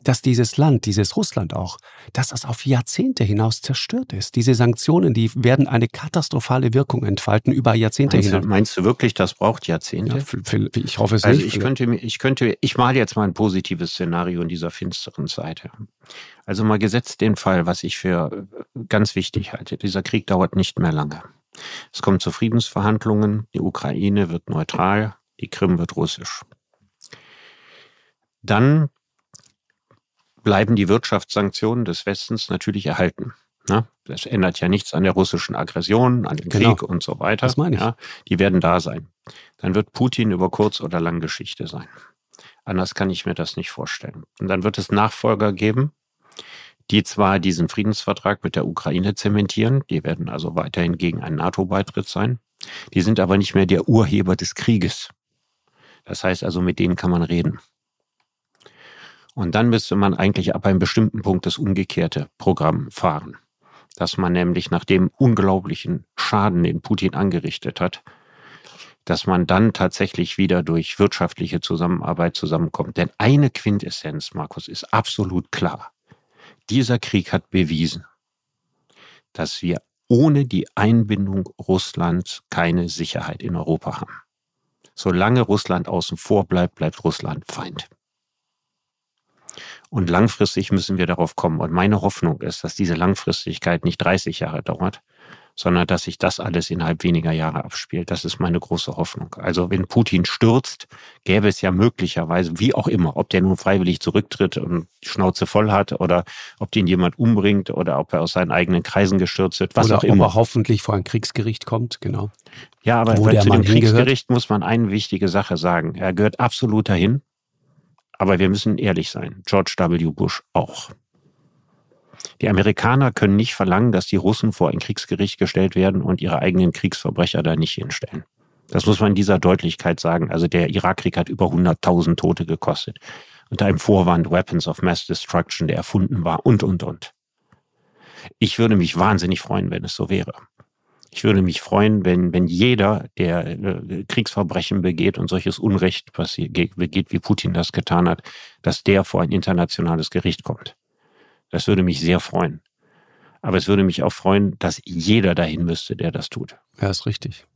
dass dieses Land, dieses Russland auch, dass das auf Jahrzehnte hinaus zerstört ist. Diese Sanktionen, die werden eine katastrophale Wirkung entfalten über Jahrzehnte meinst hinaus. Du, meinst du wirklich, das braucht Jahrzehnte? Ja, ich hoffe es also nicht. Ich könnte, ich könnte, ich male jetzt mal ein positives Szenario in dieser finsteren Seite. Also mal gesetzt den Fall, was ich für ganz wichtig halte. Dieser Krieg dauert nicht mehr lange. Es kommt zu Friedensverhandlungen, die Ukraine wird neutral, die Krim wird russisch. Dann bleiben die Wirtschaftssanktionen des Westens natürlich erhalten. Ne? Das ändert ja nichts an der russischen Aggression, an dem genau. Krieg und so weiter. Das meine ich. Ja, die werden da sein. Dann wird Putin über kurz oder lang Geschichte sein. Anders kann ich mir das nicht vorstellen. Und dann wird es Nachfolger geben, die zwar diesen Friedensvertrag mit der Ukraine zementieren, die werden also weiterhin gegen einen NATO-Beitritt sein, die sind aber nicht mehr der Urheber des Krieges. Das heißt also, mit denen kann man reden. Und dann müsste man eigentlich ab einem bestimmten Punkt das umgekehrte Programm fahren. Dass man nämlich nach dem unglaublichen Schaden, den Putin angerichtet hat, dass man dann tatsächlich wieder durch wirtschaftliche Zusammenarbeit zusammenkommt. Denn eine Quintessenz, Markus, ist absolut klar. Dieser Krieg hat bewiesen, dass wir ohne die Einbindung Russlands keine Sicherheit in Europa haben. Solange Russland außen vor bleibt, bleibt Russland Feind. Und langfristig müssen wir darauf kommen. Und meine Hoffnung ist, dass diese Langfristigkeit nicht 30 Jahre dauert, sondern dass sich das alles innerhalb weniger Jahre abspielt. Das ist meine große Hoffnung. Also wenn Putin stürzt, gäbe es ja möglicherweise, wie auch immer, ob der nun freiwillig zurücktritt und die Schnauze voll hat oder ob den jemand umbringt oder ob er aus seinen eigenen Kreisen gestürzt wird, was oder auch immer. Ob er hoffentlich vor ein Kriegsgericht kommt, genau. Ja, aber zu dem Kriegsgericht muss man eine wichtige Sache sagen. Er gehört absolut dahin. Aber wir müssen ehrlich sein. George W. Bush auch. Die Amerikaner können nicht verlangen, dass die Russen vor ein Kriegsgericht gestellt werden und ihre eigenen Kriegsverbrecher da nicht hinstellen. Das muss man in dieser Deutlichkeit sagen. Also der Irakkrieg hat über 100.000 Tote gekostet. Unter einem Vorwand Weapons of Mass Destruction, der erfunden war und, und, und. Ich würde mich wahnsinnig freuen, wenn es so wäre. Ich würde mich freuen, wenn, wenn jeder, der äh, Kriegsverbrechen begeht und solches Unrecht begeht, wie Putin das getan hat, dass der vor ein internationales Gericht kommt. Das würde mich sehr freuen. Aber es würde mich auch freuen, dass jeder dahin müsste, der das tut. Ja, ist richtig.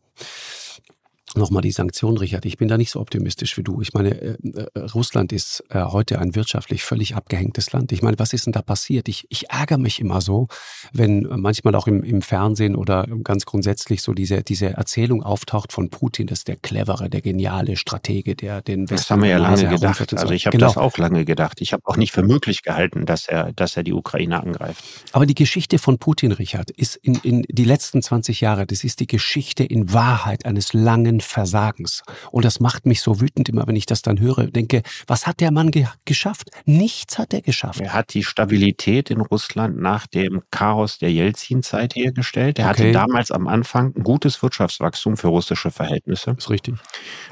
Nochmal die Sanktionen, Richard. Ich bin da nicht so optimistisch wie du. Ich meine, äh, äh, Russland ist äh, heute ein wirtschaftlich völlig abgehängtes Land. Ich meine, was ist denn da passiert? Ich, ich ärgere mich immer so, wenn manchmal auch im, im Fernsehen oder ganz grundsätzlich so diese, diese Erzählung auftaucht von Putin, das ist der clevere, der geniale Stratege, der den Westen Das haben wir ja lange gedacht. Also ich habe genau. das auch lange gedacht. Ich habe auch nicht für möglich gehalten, dass er, dass er die Ukraine angreift. Aber die Geschichte von Putin, Richard, ist in, in die letzten 20 Jahre, das ist die Geschichte in Wahrheit eines langen Versagens. Und das macht mich so wütend immer, wenn ich das dann höre. Denke, was hat der Mann ge geschafft? Nichts hat er geschafft. Er hat die Stabilität in Russland nach dem Chaos der Jelzin-Zeit hergestellt. Er okay. hatte damals am Anfang ein gutes Wirtschaftswachstum für russische Verhältnisse. Das ist richtig.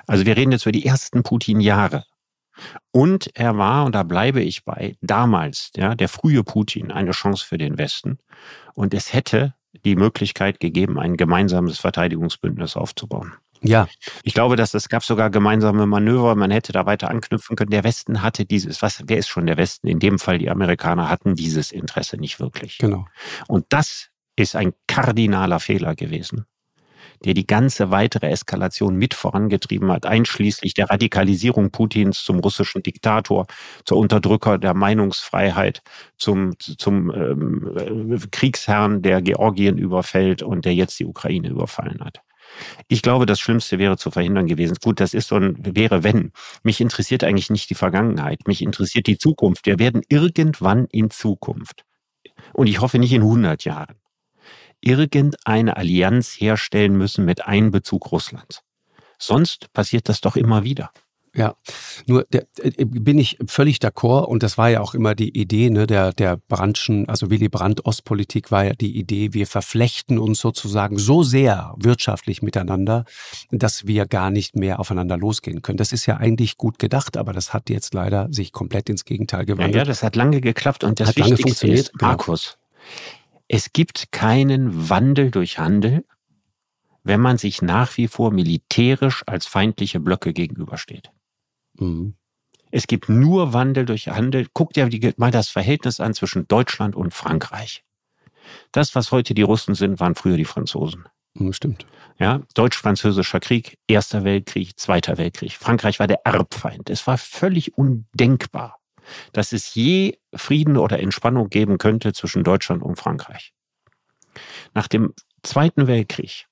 Also wir reden jetzt über die ersten Putin-Jahre. Und er war, und da bleibe ich bei, damals, ja, der frühe Putin, eine Chance für den Westen. Und es hätte die Möglichkeit gegeben, ein gemeinsames Verteidigungsbündnis aufzubauen. Ja. Ich glaube, dass es gab sogar gemeinsame Manöver. Man hätte da weiter anknüpfen können. Der Westen hatte dieses, was, wer ist schon der Westen? In dem Fall die Amerikaner hatten dieses Interesse nicht wirklich. Genau. Und das ist ein kardinaler Fehler gewesen, der die ganze weitere Eskalation mit vorangetrieben hat, einschließlich der Radikalisierung Putins zum russischen Diktator, zur Unterdrücker der Meinungsfreiheit, zum, zum ähm, Kriegsherrn, der Georgien überfällt und der jetzt die Ukraine überfallen hat. Ich glaube, das Schlimmste wäre zu verhindern gewesen. Gut, das ist so ein wäre wenn. Mich interessiert eigentlich nicht die Vergangenheit. Mich interessiert die Zukunft. Wir werden irgendwann in Zukunft, und ich hoffe nicht in 100 Jahren, irgendeine Allianz herstellen müssen mit Einbezug Russlands. Sonst passiert das doch immer wieder. Ja, nur der, äh, bin ich völlig d'accord und das war ja auch immer die Idee ne, der, der Brandschen, also Willy Brandt Ostpolitik war ja die Idee, wir verflechten uns sozusagen so sehr wirtschaftlich miteinander, dass wir gar nicht mehr aufeinander losgehen können. Das ist ja eigentlich gut gedacht, aber das hat jetzt leider sich komplett ins Gegenteil gewandelt. Ja, ja das hat lange geklappt und das hat Wichtigste lange funktioniert. ist, genau. Markus, es gibt keinen Wandel durch Handel, wenn man sich nach wie vor militärisch als feindliche Blöcke gegenübersteht. Mhm. Es gibt nur Wandel durch Handel. Guck dir mal das Verhältnis an zwischen Deutschland und Frankreich. Das, was heute die Russen sind, waren früher die Franzosen. Stimmt. Ja, Deutsch-Französischer Krieg, Erster Weltkrieg, Zweiter Weltkrieg. Frankreich war der Erbfeind. Es war völlig undenkbar, dass es je Frieden oder Entspannung geben könnte zwischen Deutschland und Frankreich. Nach dem Zweiten Weltkrieg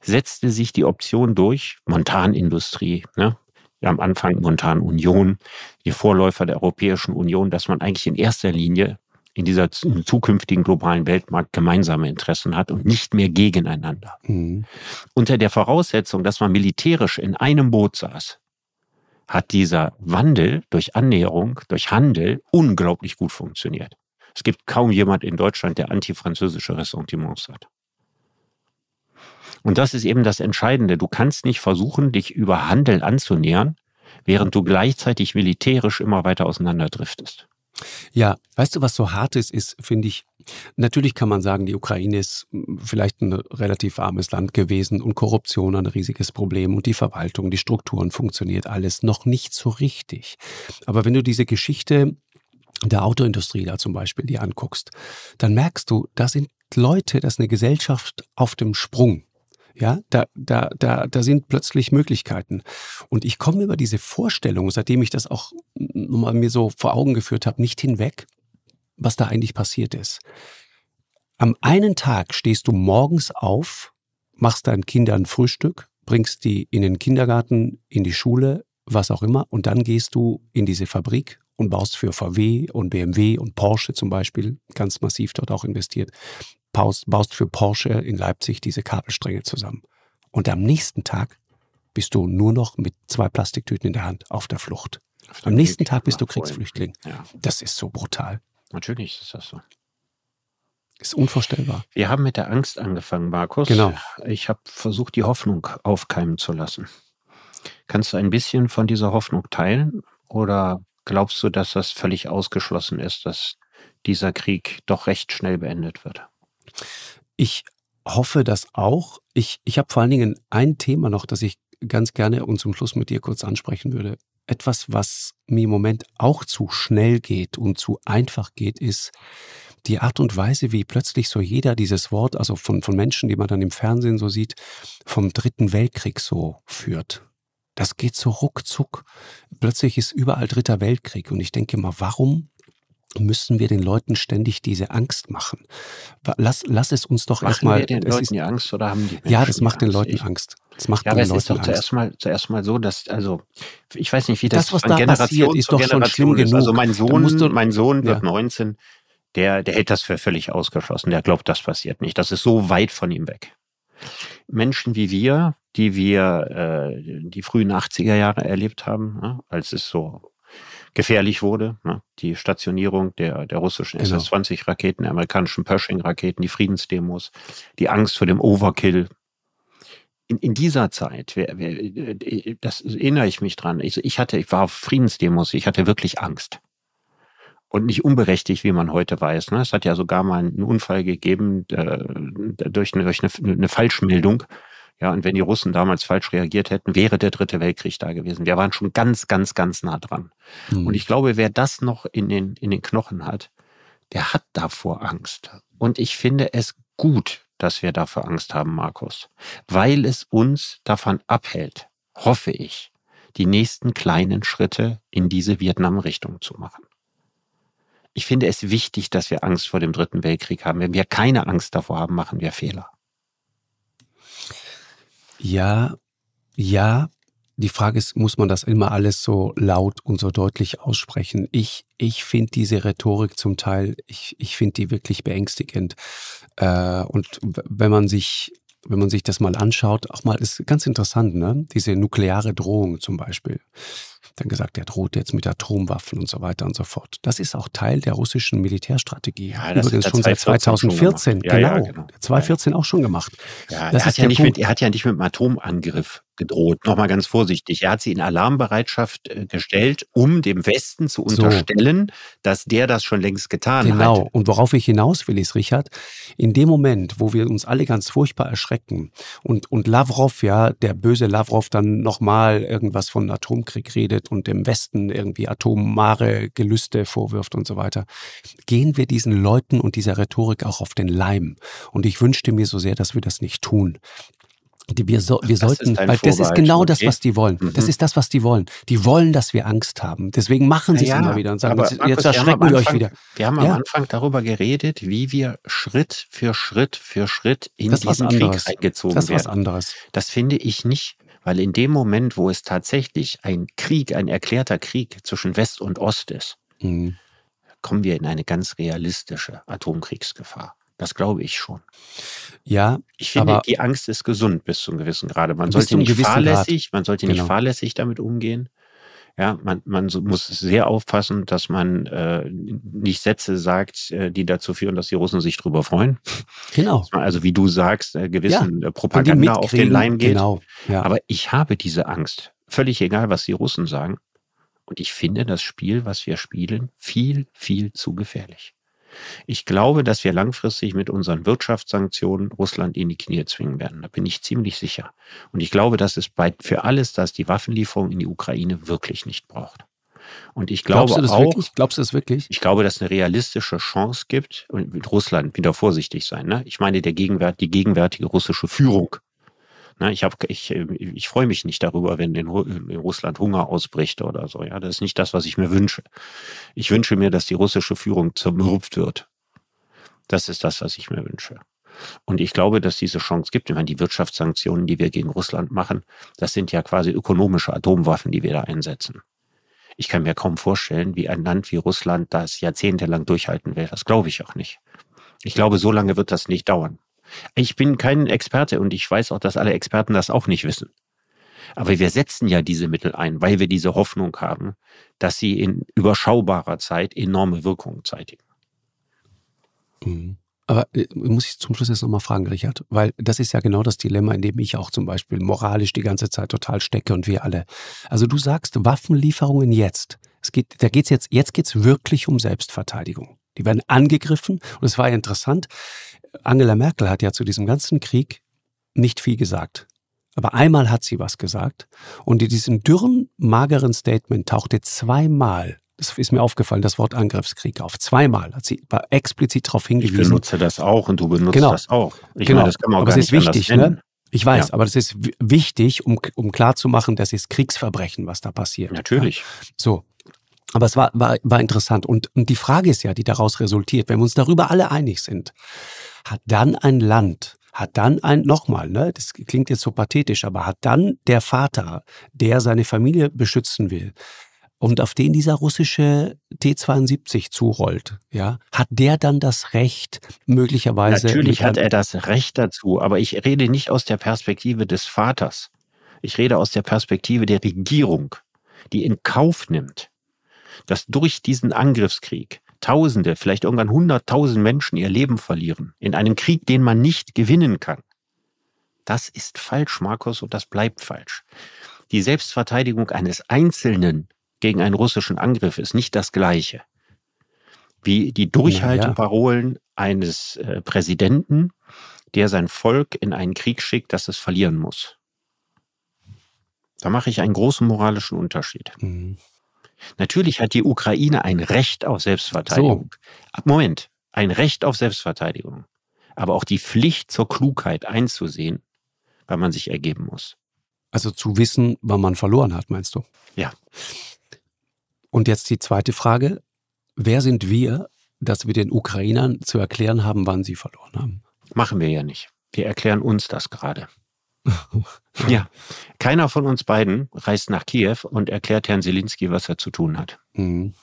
setzte sich die Option durch, Montanindustrie, ne? Am Anfang Montanunion, die Vorläufer der Europäischen Union, dass man eigentlich in erster Linie in dieser zukünftigen globalen Weltmarkt gemeinsame Interessen hat und nicht mehr gegeneinander. Mhm. Unter der Voraussetzung, dass man militärisch in einem Boot saß, hat dieser Wandel durch Annäherung, durch Handel unglaublich gut funktioniert. Es gibt kaum jemand in Deutschland, der antifranzösische Ressentiments hat. Und das ist eben das Entscheidende. Du kannst nicht versuchen, dich über Handel anzunähern, während du gleichzeitig militärisch immer weiter auseinanderdriftest. Ja, weißt du, was so hart ist, ist, finde ich, natürlich kann man sagen, die Ukraine ist vielleicht ein relativ armes Land gewesen und Korruption ein riesiges Problem und die Verwaltung, die Strukturen funktioniert alles noch nicht so richtig. Aber wenn du diese Geschichte der Autoindustrie da zum Beispiel die anguckst, dann merkst du, da sind Leute, das ist eine Gesellschaft auf dem Sprung. Ja, da, da, da, da sind plötzlich Möglichkeiten. Und ich komme über diese Vorstellung, seitdem ich das auch mal mir so vor Augen geführt habe, nicht hinweg, was da eigentlich passiert ist. Am einen Tag stehst du morgens auf, machst deinen Kindern Frühstück, bringst die in den Kindergarten, in die Schule, was auch immer, und dann gehst du in diese Fabrik und baust für VW und BMW und Porsche zum Beispiel ganz massiv dort auch investiert baust, baust für Porsche in Leipzig diese Kabelstränge zusammen. Und am nächsten Tag bist du nur noch mit zwei Plastiktüten in der Hand auf der Flucht. Auf am nächsten Tag bist du Kriegsflüchtling. Ja. Das ist so brutal. Natürlich ist das so. Ist unvorstellbar. Wir haben mit der Angst angefangen, Markus. Genau. Ich habe versucht, die Hoffnung aufkeimen zu lassen. Kannst du ein bisschen von dieser Hoffnung teilen? Oder glaubst du, dass das völlig ausgeschlossen ist, dass dieser Krieg doch recht schnell beendet wird? Ich hoffe das auch. Ich, ich habe vor allen Dingen ein Thema noch, das ich ganz gerne und zum Schluss mit dir kurz ansprechen würde. Etwas, was mir im Moment auch zu schnell geht und zu einfach geht, ist die Art und Weise, wie plötzlich so jeder dieses Wort, also von, von Menschen, die man dann im Fernsehen so sieht, vom Dritten Weltkrieg so führt. Das geht so ruckzuck. Plötzlich ist überall Dritter Weltkrieg. Und ich denke mal, warum müssen wir den Leuten ständig diese Angst machen? Lass, lass es uns doch erstmal. Machen wir den Leuten ist, die Angst oder haben die Menschen Ja, das macht den Leuten ich, Angst. Das macht ja, aber es Leuten ist doch zuerst mal, zuerst mal so, dass, also, ich weiß nicht, wie das, das was da Generation passiert, ist doch schon schlimm ist. genug. Also mein Sohn, mein Sohn wird ja. 19, der, der hält das für völlig ausgeschlossen. Der glaubt, das passiert nicht. Das ist so weit von ihm weg. Menschen wie wir, die wir äh, die frühen 80er Jahre erlebt haben, ne, als es so gefährlich wurde, ne, die Stationierung der, der russischen genau. SS-20-Raketen, der amerikanischen Pershing-Raketen, die Friedensdemos, die Angst vor dem Overkill. In, in dieser Zeit, wer, wer, das erinnere ich mich dran, ich, ich hatte, ich war auf Friedensdemos, ich hatte wirklich Angst und nicht unberechtigt, wie man heute weiß. Ne? Es hat ja sogar mal einen Unfall gegeben äh, durch, eine, durch eine, eine Falschmeldung. Ja, und wenn die Russen damals falsch reagiert hätten, wäre der dritte Weltkrieg da gewesen. Wir waren schon ganz, ganz, ganz nah dran. Mhm. Und ich glaube, wer das noch in den, in den Knochen hat, der hat davor Angst. Und ich finde es gut, dass wir davor Angst haben, Markus, weil es uns davon abhält, hoffe ich, die nächsten kleinen Schritte in diese Vietnam-Richtung zu machen. Ich finde es wichtig, dass wir Angst vor dem Dritten Weltkrieg haben. Wenn wir keine Angst davor haben, machen wir Fehler. Ja, ja. Die Frage ist, muss man das immer alles so laut und so deutlich aussprechen? Ich, ich finde diese Rhetorik zum Teil, ich, ich finde die wirklich beängstigend. Äh, und wenn man sich wenn man sich das mal anschaut, auch mal ist ganz interessant, ne? Diese nukleare Drohung zum Beispiel dann gesagt, er droht jetzt mit Atomwaffen und so weiter und so fort. Das ist auch Teil der russischen Militärstrategie. Ja, das Übrigens schon seit 2014. Schon genau, ja, genau. 2014 auch schon gemacht. Ja, das er, hat ja nicht mit, er hat ja nicht mit einem Atomangriff gedroht. Nochmal ganz vorsichtig. Er hat sie in Alarmbereitschaft äh, gestellt, um dem Westen zu unterstellen, so. dass der das schon längst getan genau. hat. Genau. Und worauf ich hinaus will, ist, Richard, in dem Moment, wo wir uns alle ganz furchtbar erschrecken und, und Lavrov, ja, der böse Lavrov dann nochmal irgendwas von Atomkrieg redet und dem Westen irgendwie atomare Gelüste vorwirft und so weiter, gehen wir diesen Leuten und dieser Rhetorik auch auf den Leim. Und ich wünschte mir so sehr, dass wir das nicht tun. Die wir, so, wir sollten, weil das ist genau das, was die wollen. Mhm. Das ist das, was die wollen. Die wollen, dass wir Angst haben. Deswegen machen sie es ja, immer wieder und sagen, jetzt, Markus, jetzt erschrecken wir, wir euch wieder. Wir haben ja. am Anfang darüber geredet, wie wir Schritt für Schritt für Schritt in das diesen Krieg eingezogen das werden. Das ist was anderes. Das finde ich nicht, weil in dem Moment, wo es tatsächlich ein Krieg, ein erklärter Krieg zwischen West und Ost ist, mhm. kommen wir in eine ganz realistische Atomkriegsgefahr. Das glaube ich schon. Ja, ich finde, die Angst ist gesund bis zu einem gewissen Grade. Man sollte nicht fahrlässig, man sollte genau. nicht fahrlässig damit umgehen. Ja, man, man muss sehr aufpassen, dass man äh, nicht Sätze sagt, äh, die dazu führen, dass die Russen sich drüber freuen. Genau. also wie du sagst, äh, gewissen ja, äh, Propaganda auf den Leim geht. Genau. Ja. Aber ich habe diese Angst. Völlig egal, was die Russen sagen. Und ich finde das Spiel, was wir spielen, viel, viel zu gefährlich. Ich glaube, dass wir langfristig mit unseren Wirtschaftssanktionen Russland in die Knie zwingen werden. Da bin ich ziemlich sicher. Und ich glaube, dass es bei, für alles das die Waffenlieferung in die Ukraine wirklich nicht braucht. Und ich glaube Glaubst du das auch, wirklich? Glaubst du das wirklich? Ich glaube, dass es eine realistische Chance gibt und mit Russland wieder vorsichtig sein. Ne? Ich meine, der Gegenwart, die gegenwärtige russische Führung ich, hab, ich, ich freue mich nicht darüber, wenn in, in, Russland Hunger ausbricht oder so. Ja, das ist nicht das, was ich mir wünsche. Ich wünsche mir, dass die russische Führung zermürbt wird. Das ist das, was ich mir wünsche. Und ich glaube, dass diese Chance gibt. Ich meine, die Wirtschaftssanktionen, die wir gegen Russland machen, das sind ja quasi ökonomische Atomwaffen, die wir da einsetzen. Ich kann mir kaum vorstellen, wie ein Land wie Russland das jahrzehntelang durchhalten will. Das glaube ich auch nicht. Ich glaube, so lange wird das nicht dauern. Ich bin kein Experte und ich weiß auch, dass alle Experten das auch nicht wissen. Aber wir setzen ja diese Mittel ein, weil wir diese Hoffnung haben, dass sie in überschaubarer Zeit enorme Wirkungen zeitigen. Mhm. Aber äh, muss ich zum Schluss jetzt nochmal fragen, Richard, weil das ist ja genau das Dilemma, in dem ich auch zum Beispiel moralisch die ganze Zeit total stecke und wir alle. Also du sagst Waffenlieferungen jetzt. Es geht, da geht's jetzt, jetzt geht's wirklich um Selbstverteidigung. Die werden angegriffen und es war ja interessant. Angela Merkel hat ja zu diesem ganzen Krieg nicht viel gesagt. Aber einmal hat sie was gesagt und in diesem dürren, mageren Statement tauchte zweimal Das ist mir aufgefallen, das Wort Angriffskrieg auf. Zweimal hat sie explizit darauf hingewiesen. Ich benutze das auch und du benutzt genau. das auch. Ich genau. Meine, das kann man auch aber es ist wichtig, ne? Ich weiß, ja. aber das ist wichtig, um, um klarzumachen, das ist Kriegsverbrechen, was da passiert. Natürlich. Ja. So. Aber es war, war, war interessant. Und, und die Frage ist ja, die daraus resultiert, wenn wir uns darüber alle einig sind, hat dann ein Land, hat dann ein, nochmal, ne, das klingt jetzt so pathetisch, aber hat dann der Vater, der seine Familie beschützen will, und auf den dieser russische T-72 zurollt, ja, hat der dann das Recht, möglicherweise. Natürlich hat er das Recht dazu, aber ich rede nicht aus der Perspektive des Vaters. Ich rede aus der Perspektive der Regierung, die in Kauf nimmt, dass durch diesen Angriffskrieg Tausende, vielleicht irgendwann hunderttausend Menschen ihr Leben verlieren, in einem Krieg, den man nicht gewinnen kann. Das ist falsch, Markus, und das bleibt falsch. Die Selbstverteidigung eines Einzelnen gegen einen russischen Angriff ist nicht das gleiche wie die Durchhalteparolen ja. eines äh, Präsidenten, der sein Volk in einen Krieg schickt, das es verlieren muss. Da mache ich einen großen moralischen Unterschied. Mhm. Natürlich hat die Ukraine ein Recht auf Selbstverteidigung. So. Moment, ein Recht auf Selbstverteidigung. Aber auch die Pflicht zur Klugheit einzusehen, weil man sich ergeben muss. Also zu wissen, wann man verloren hat, meinst du? Ja. Und jetzt die zweite Frage. Wer sind wir, dass wir den Ukrainern zu erklären haben, wann sie verloren haben? Machen wir ja nicht. Wir erklären uns das gerade. Ja, keiner von uns beiden reist nach Kiew und erklärt Herrn Zelensky, was er zu tun hat. Mhm.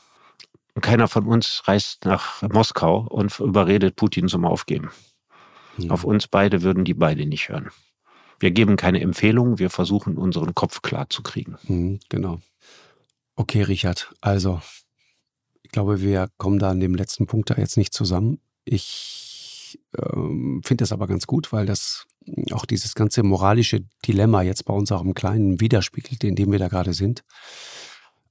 Und keiner von uns reist nach Moskau und überredet Putin zum Aufgeben. Mhm. Auf uns beide würden die beide nicht hören. Wir geben keine Empfehlungen, wir versuchen unseren Kopf klar zu kriegen. Mhm, genau. Okay, Richard, also ich glaube, wir kommen da an dem letzten Punkt da jetzt nicht zusammen. Ich ähm, finde das aber ganz gut, weil das auch dieses ganze moralische Dilemma jetzt bei uns auch im Kleinen widerspiegelt, in dem wir da gerade sind.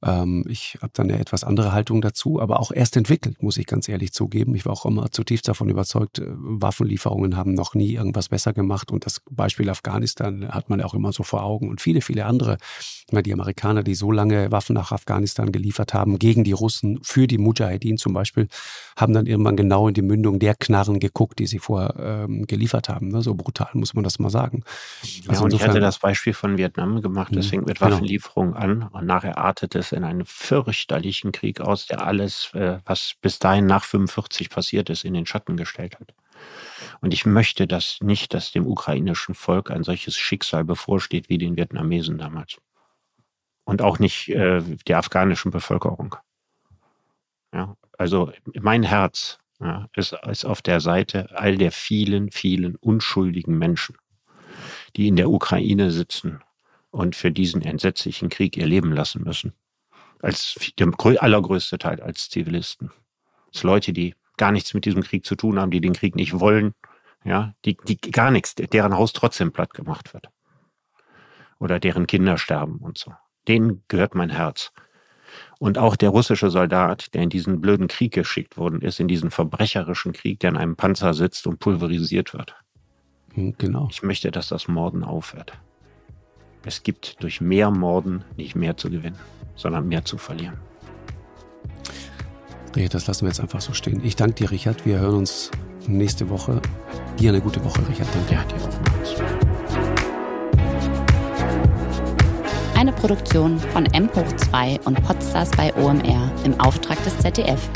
Ähm, ich habe dann eine etwas andere Haltung dazu, aber auch erst entwickelt, muss ich ganz ehrlich zugeben. Ich war auch immer zutiefst davon überzeugt, äh, Waffenlieferungen haben noch nie irgendwas besser gemacht. Und das Beispiel Afghanistan hat man ja auch immer so vor Augen. Und viele, viele andere, die Amerikaner, die so lange Waffen nach Afghanistan geliefert haben, gegen die Russen, für die Mujahedin zum Beispiel, haben dann irgendwann genau in die Mündung der Knarren geguckt, die sie vorher ähm, geliefert haben. Ne? So brutal muss man das mal sagen. Ja, also und insofern, ich hatte das Beispiel von Vietnam gemacht. Das mhm. fängt mit genau. Waffenlieferungen an und nachher artet es in einen fürchterlichen Krieg aus, der alles, äh, was bis dahin nach 45 passiert ist, in den Schatten gestellt hat. Und ich möchte das nicht, dass dem ukrainischen Volk ein solches Schicksal bevorsteht wie den Vietnamesen damals. Und auch nicht äh, der afghanischen Bevölkerung. Ja, also mein Herz ja, ist, ist auf der Seite all der vielen, vielen unschuldigen Menschen, die in der Ukraine sitzen und für diesen entsetzlichen Krieg ihr Leben lassen müssen als der allergrößte Teil als Zivilisten. Das Leute, die gar nichts mit diesem Krieg zu tun haben, die den Krieg nicht wollen, ja, die, die gar nichts, deren Haus trotzdem platt gemacht wird. Oder deren Kinder sterben und so. Denen gehört mein Herz. Und auch der russische Soldat, der in diesen blöden Krieg geschickt worden ist, in diesen verbrecherischen Krieg, der in einem Panzer sitzt und pulverisiert wird. Hm, genau. Ich möchte, dass das Morden aufhört. Es gibt durch mehr Morden nicht mehr zu gewinnen sondern mehr zu verlieren. Richard, das lassen wir jetzt einfach so stehen. Ich danke dir, Richard. Wir hören uns nächste Woche. Dir eine gute Woche, Richard. Danke. Ja, dir auch. Eine Produktion von M hoch 2 und Podstars bei OMR im Auftrag des ZDF.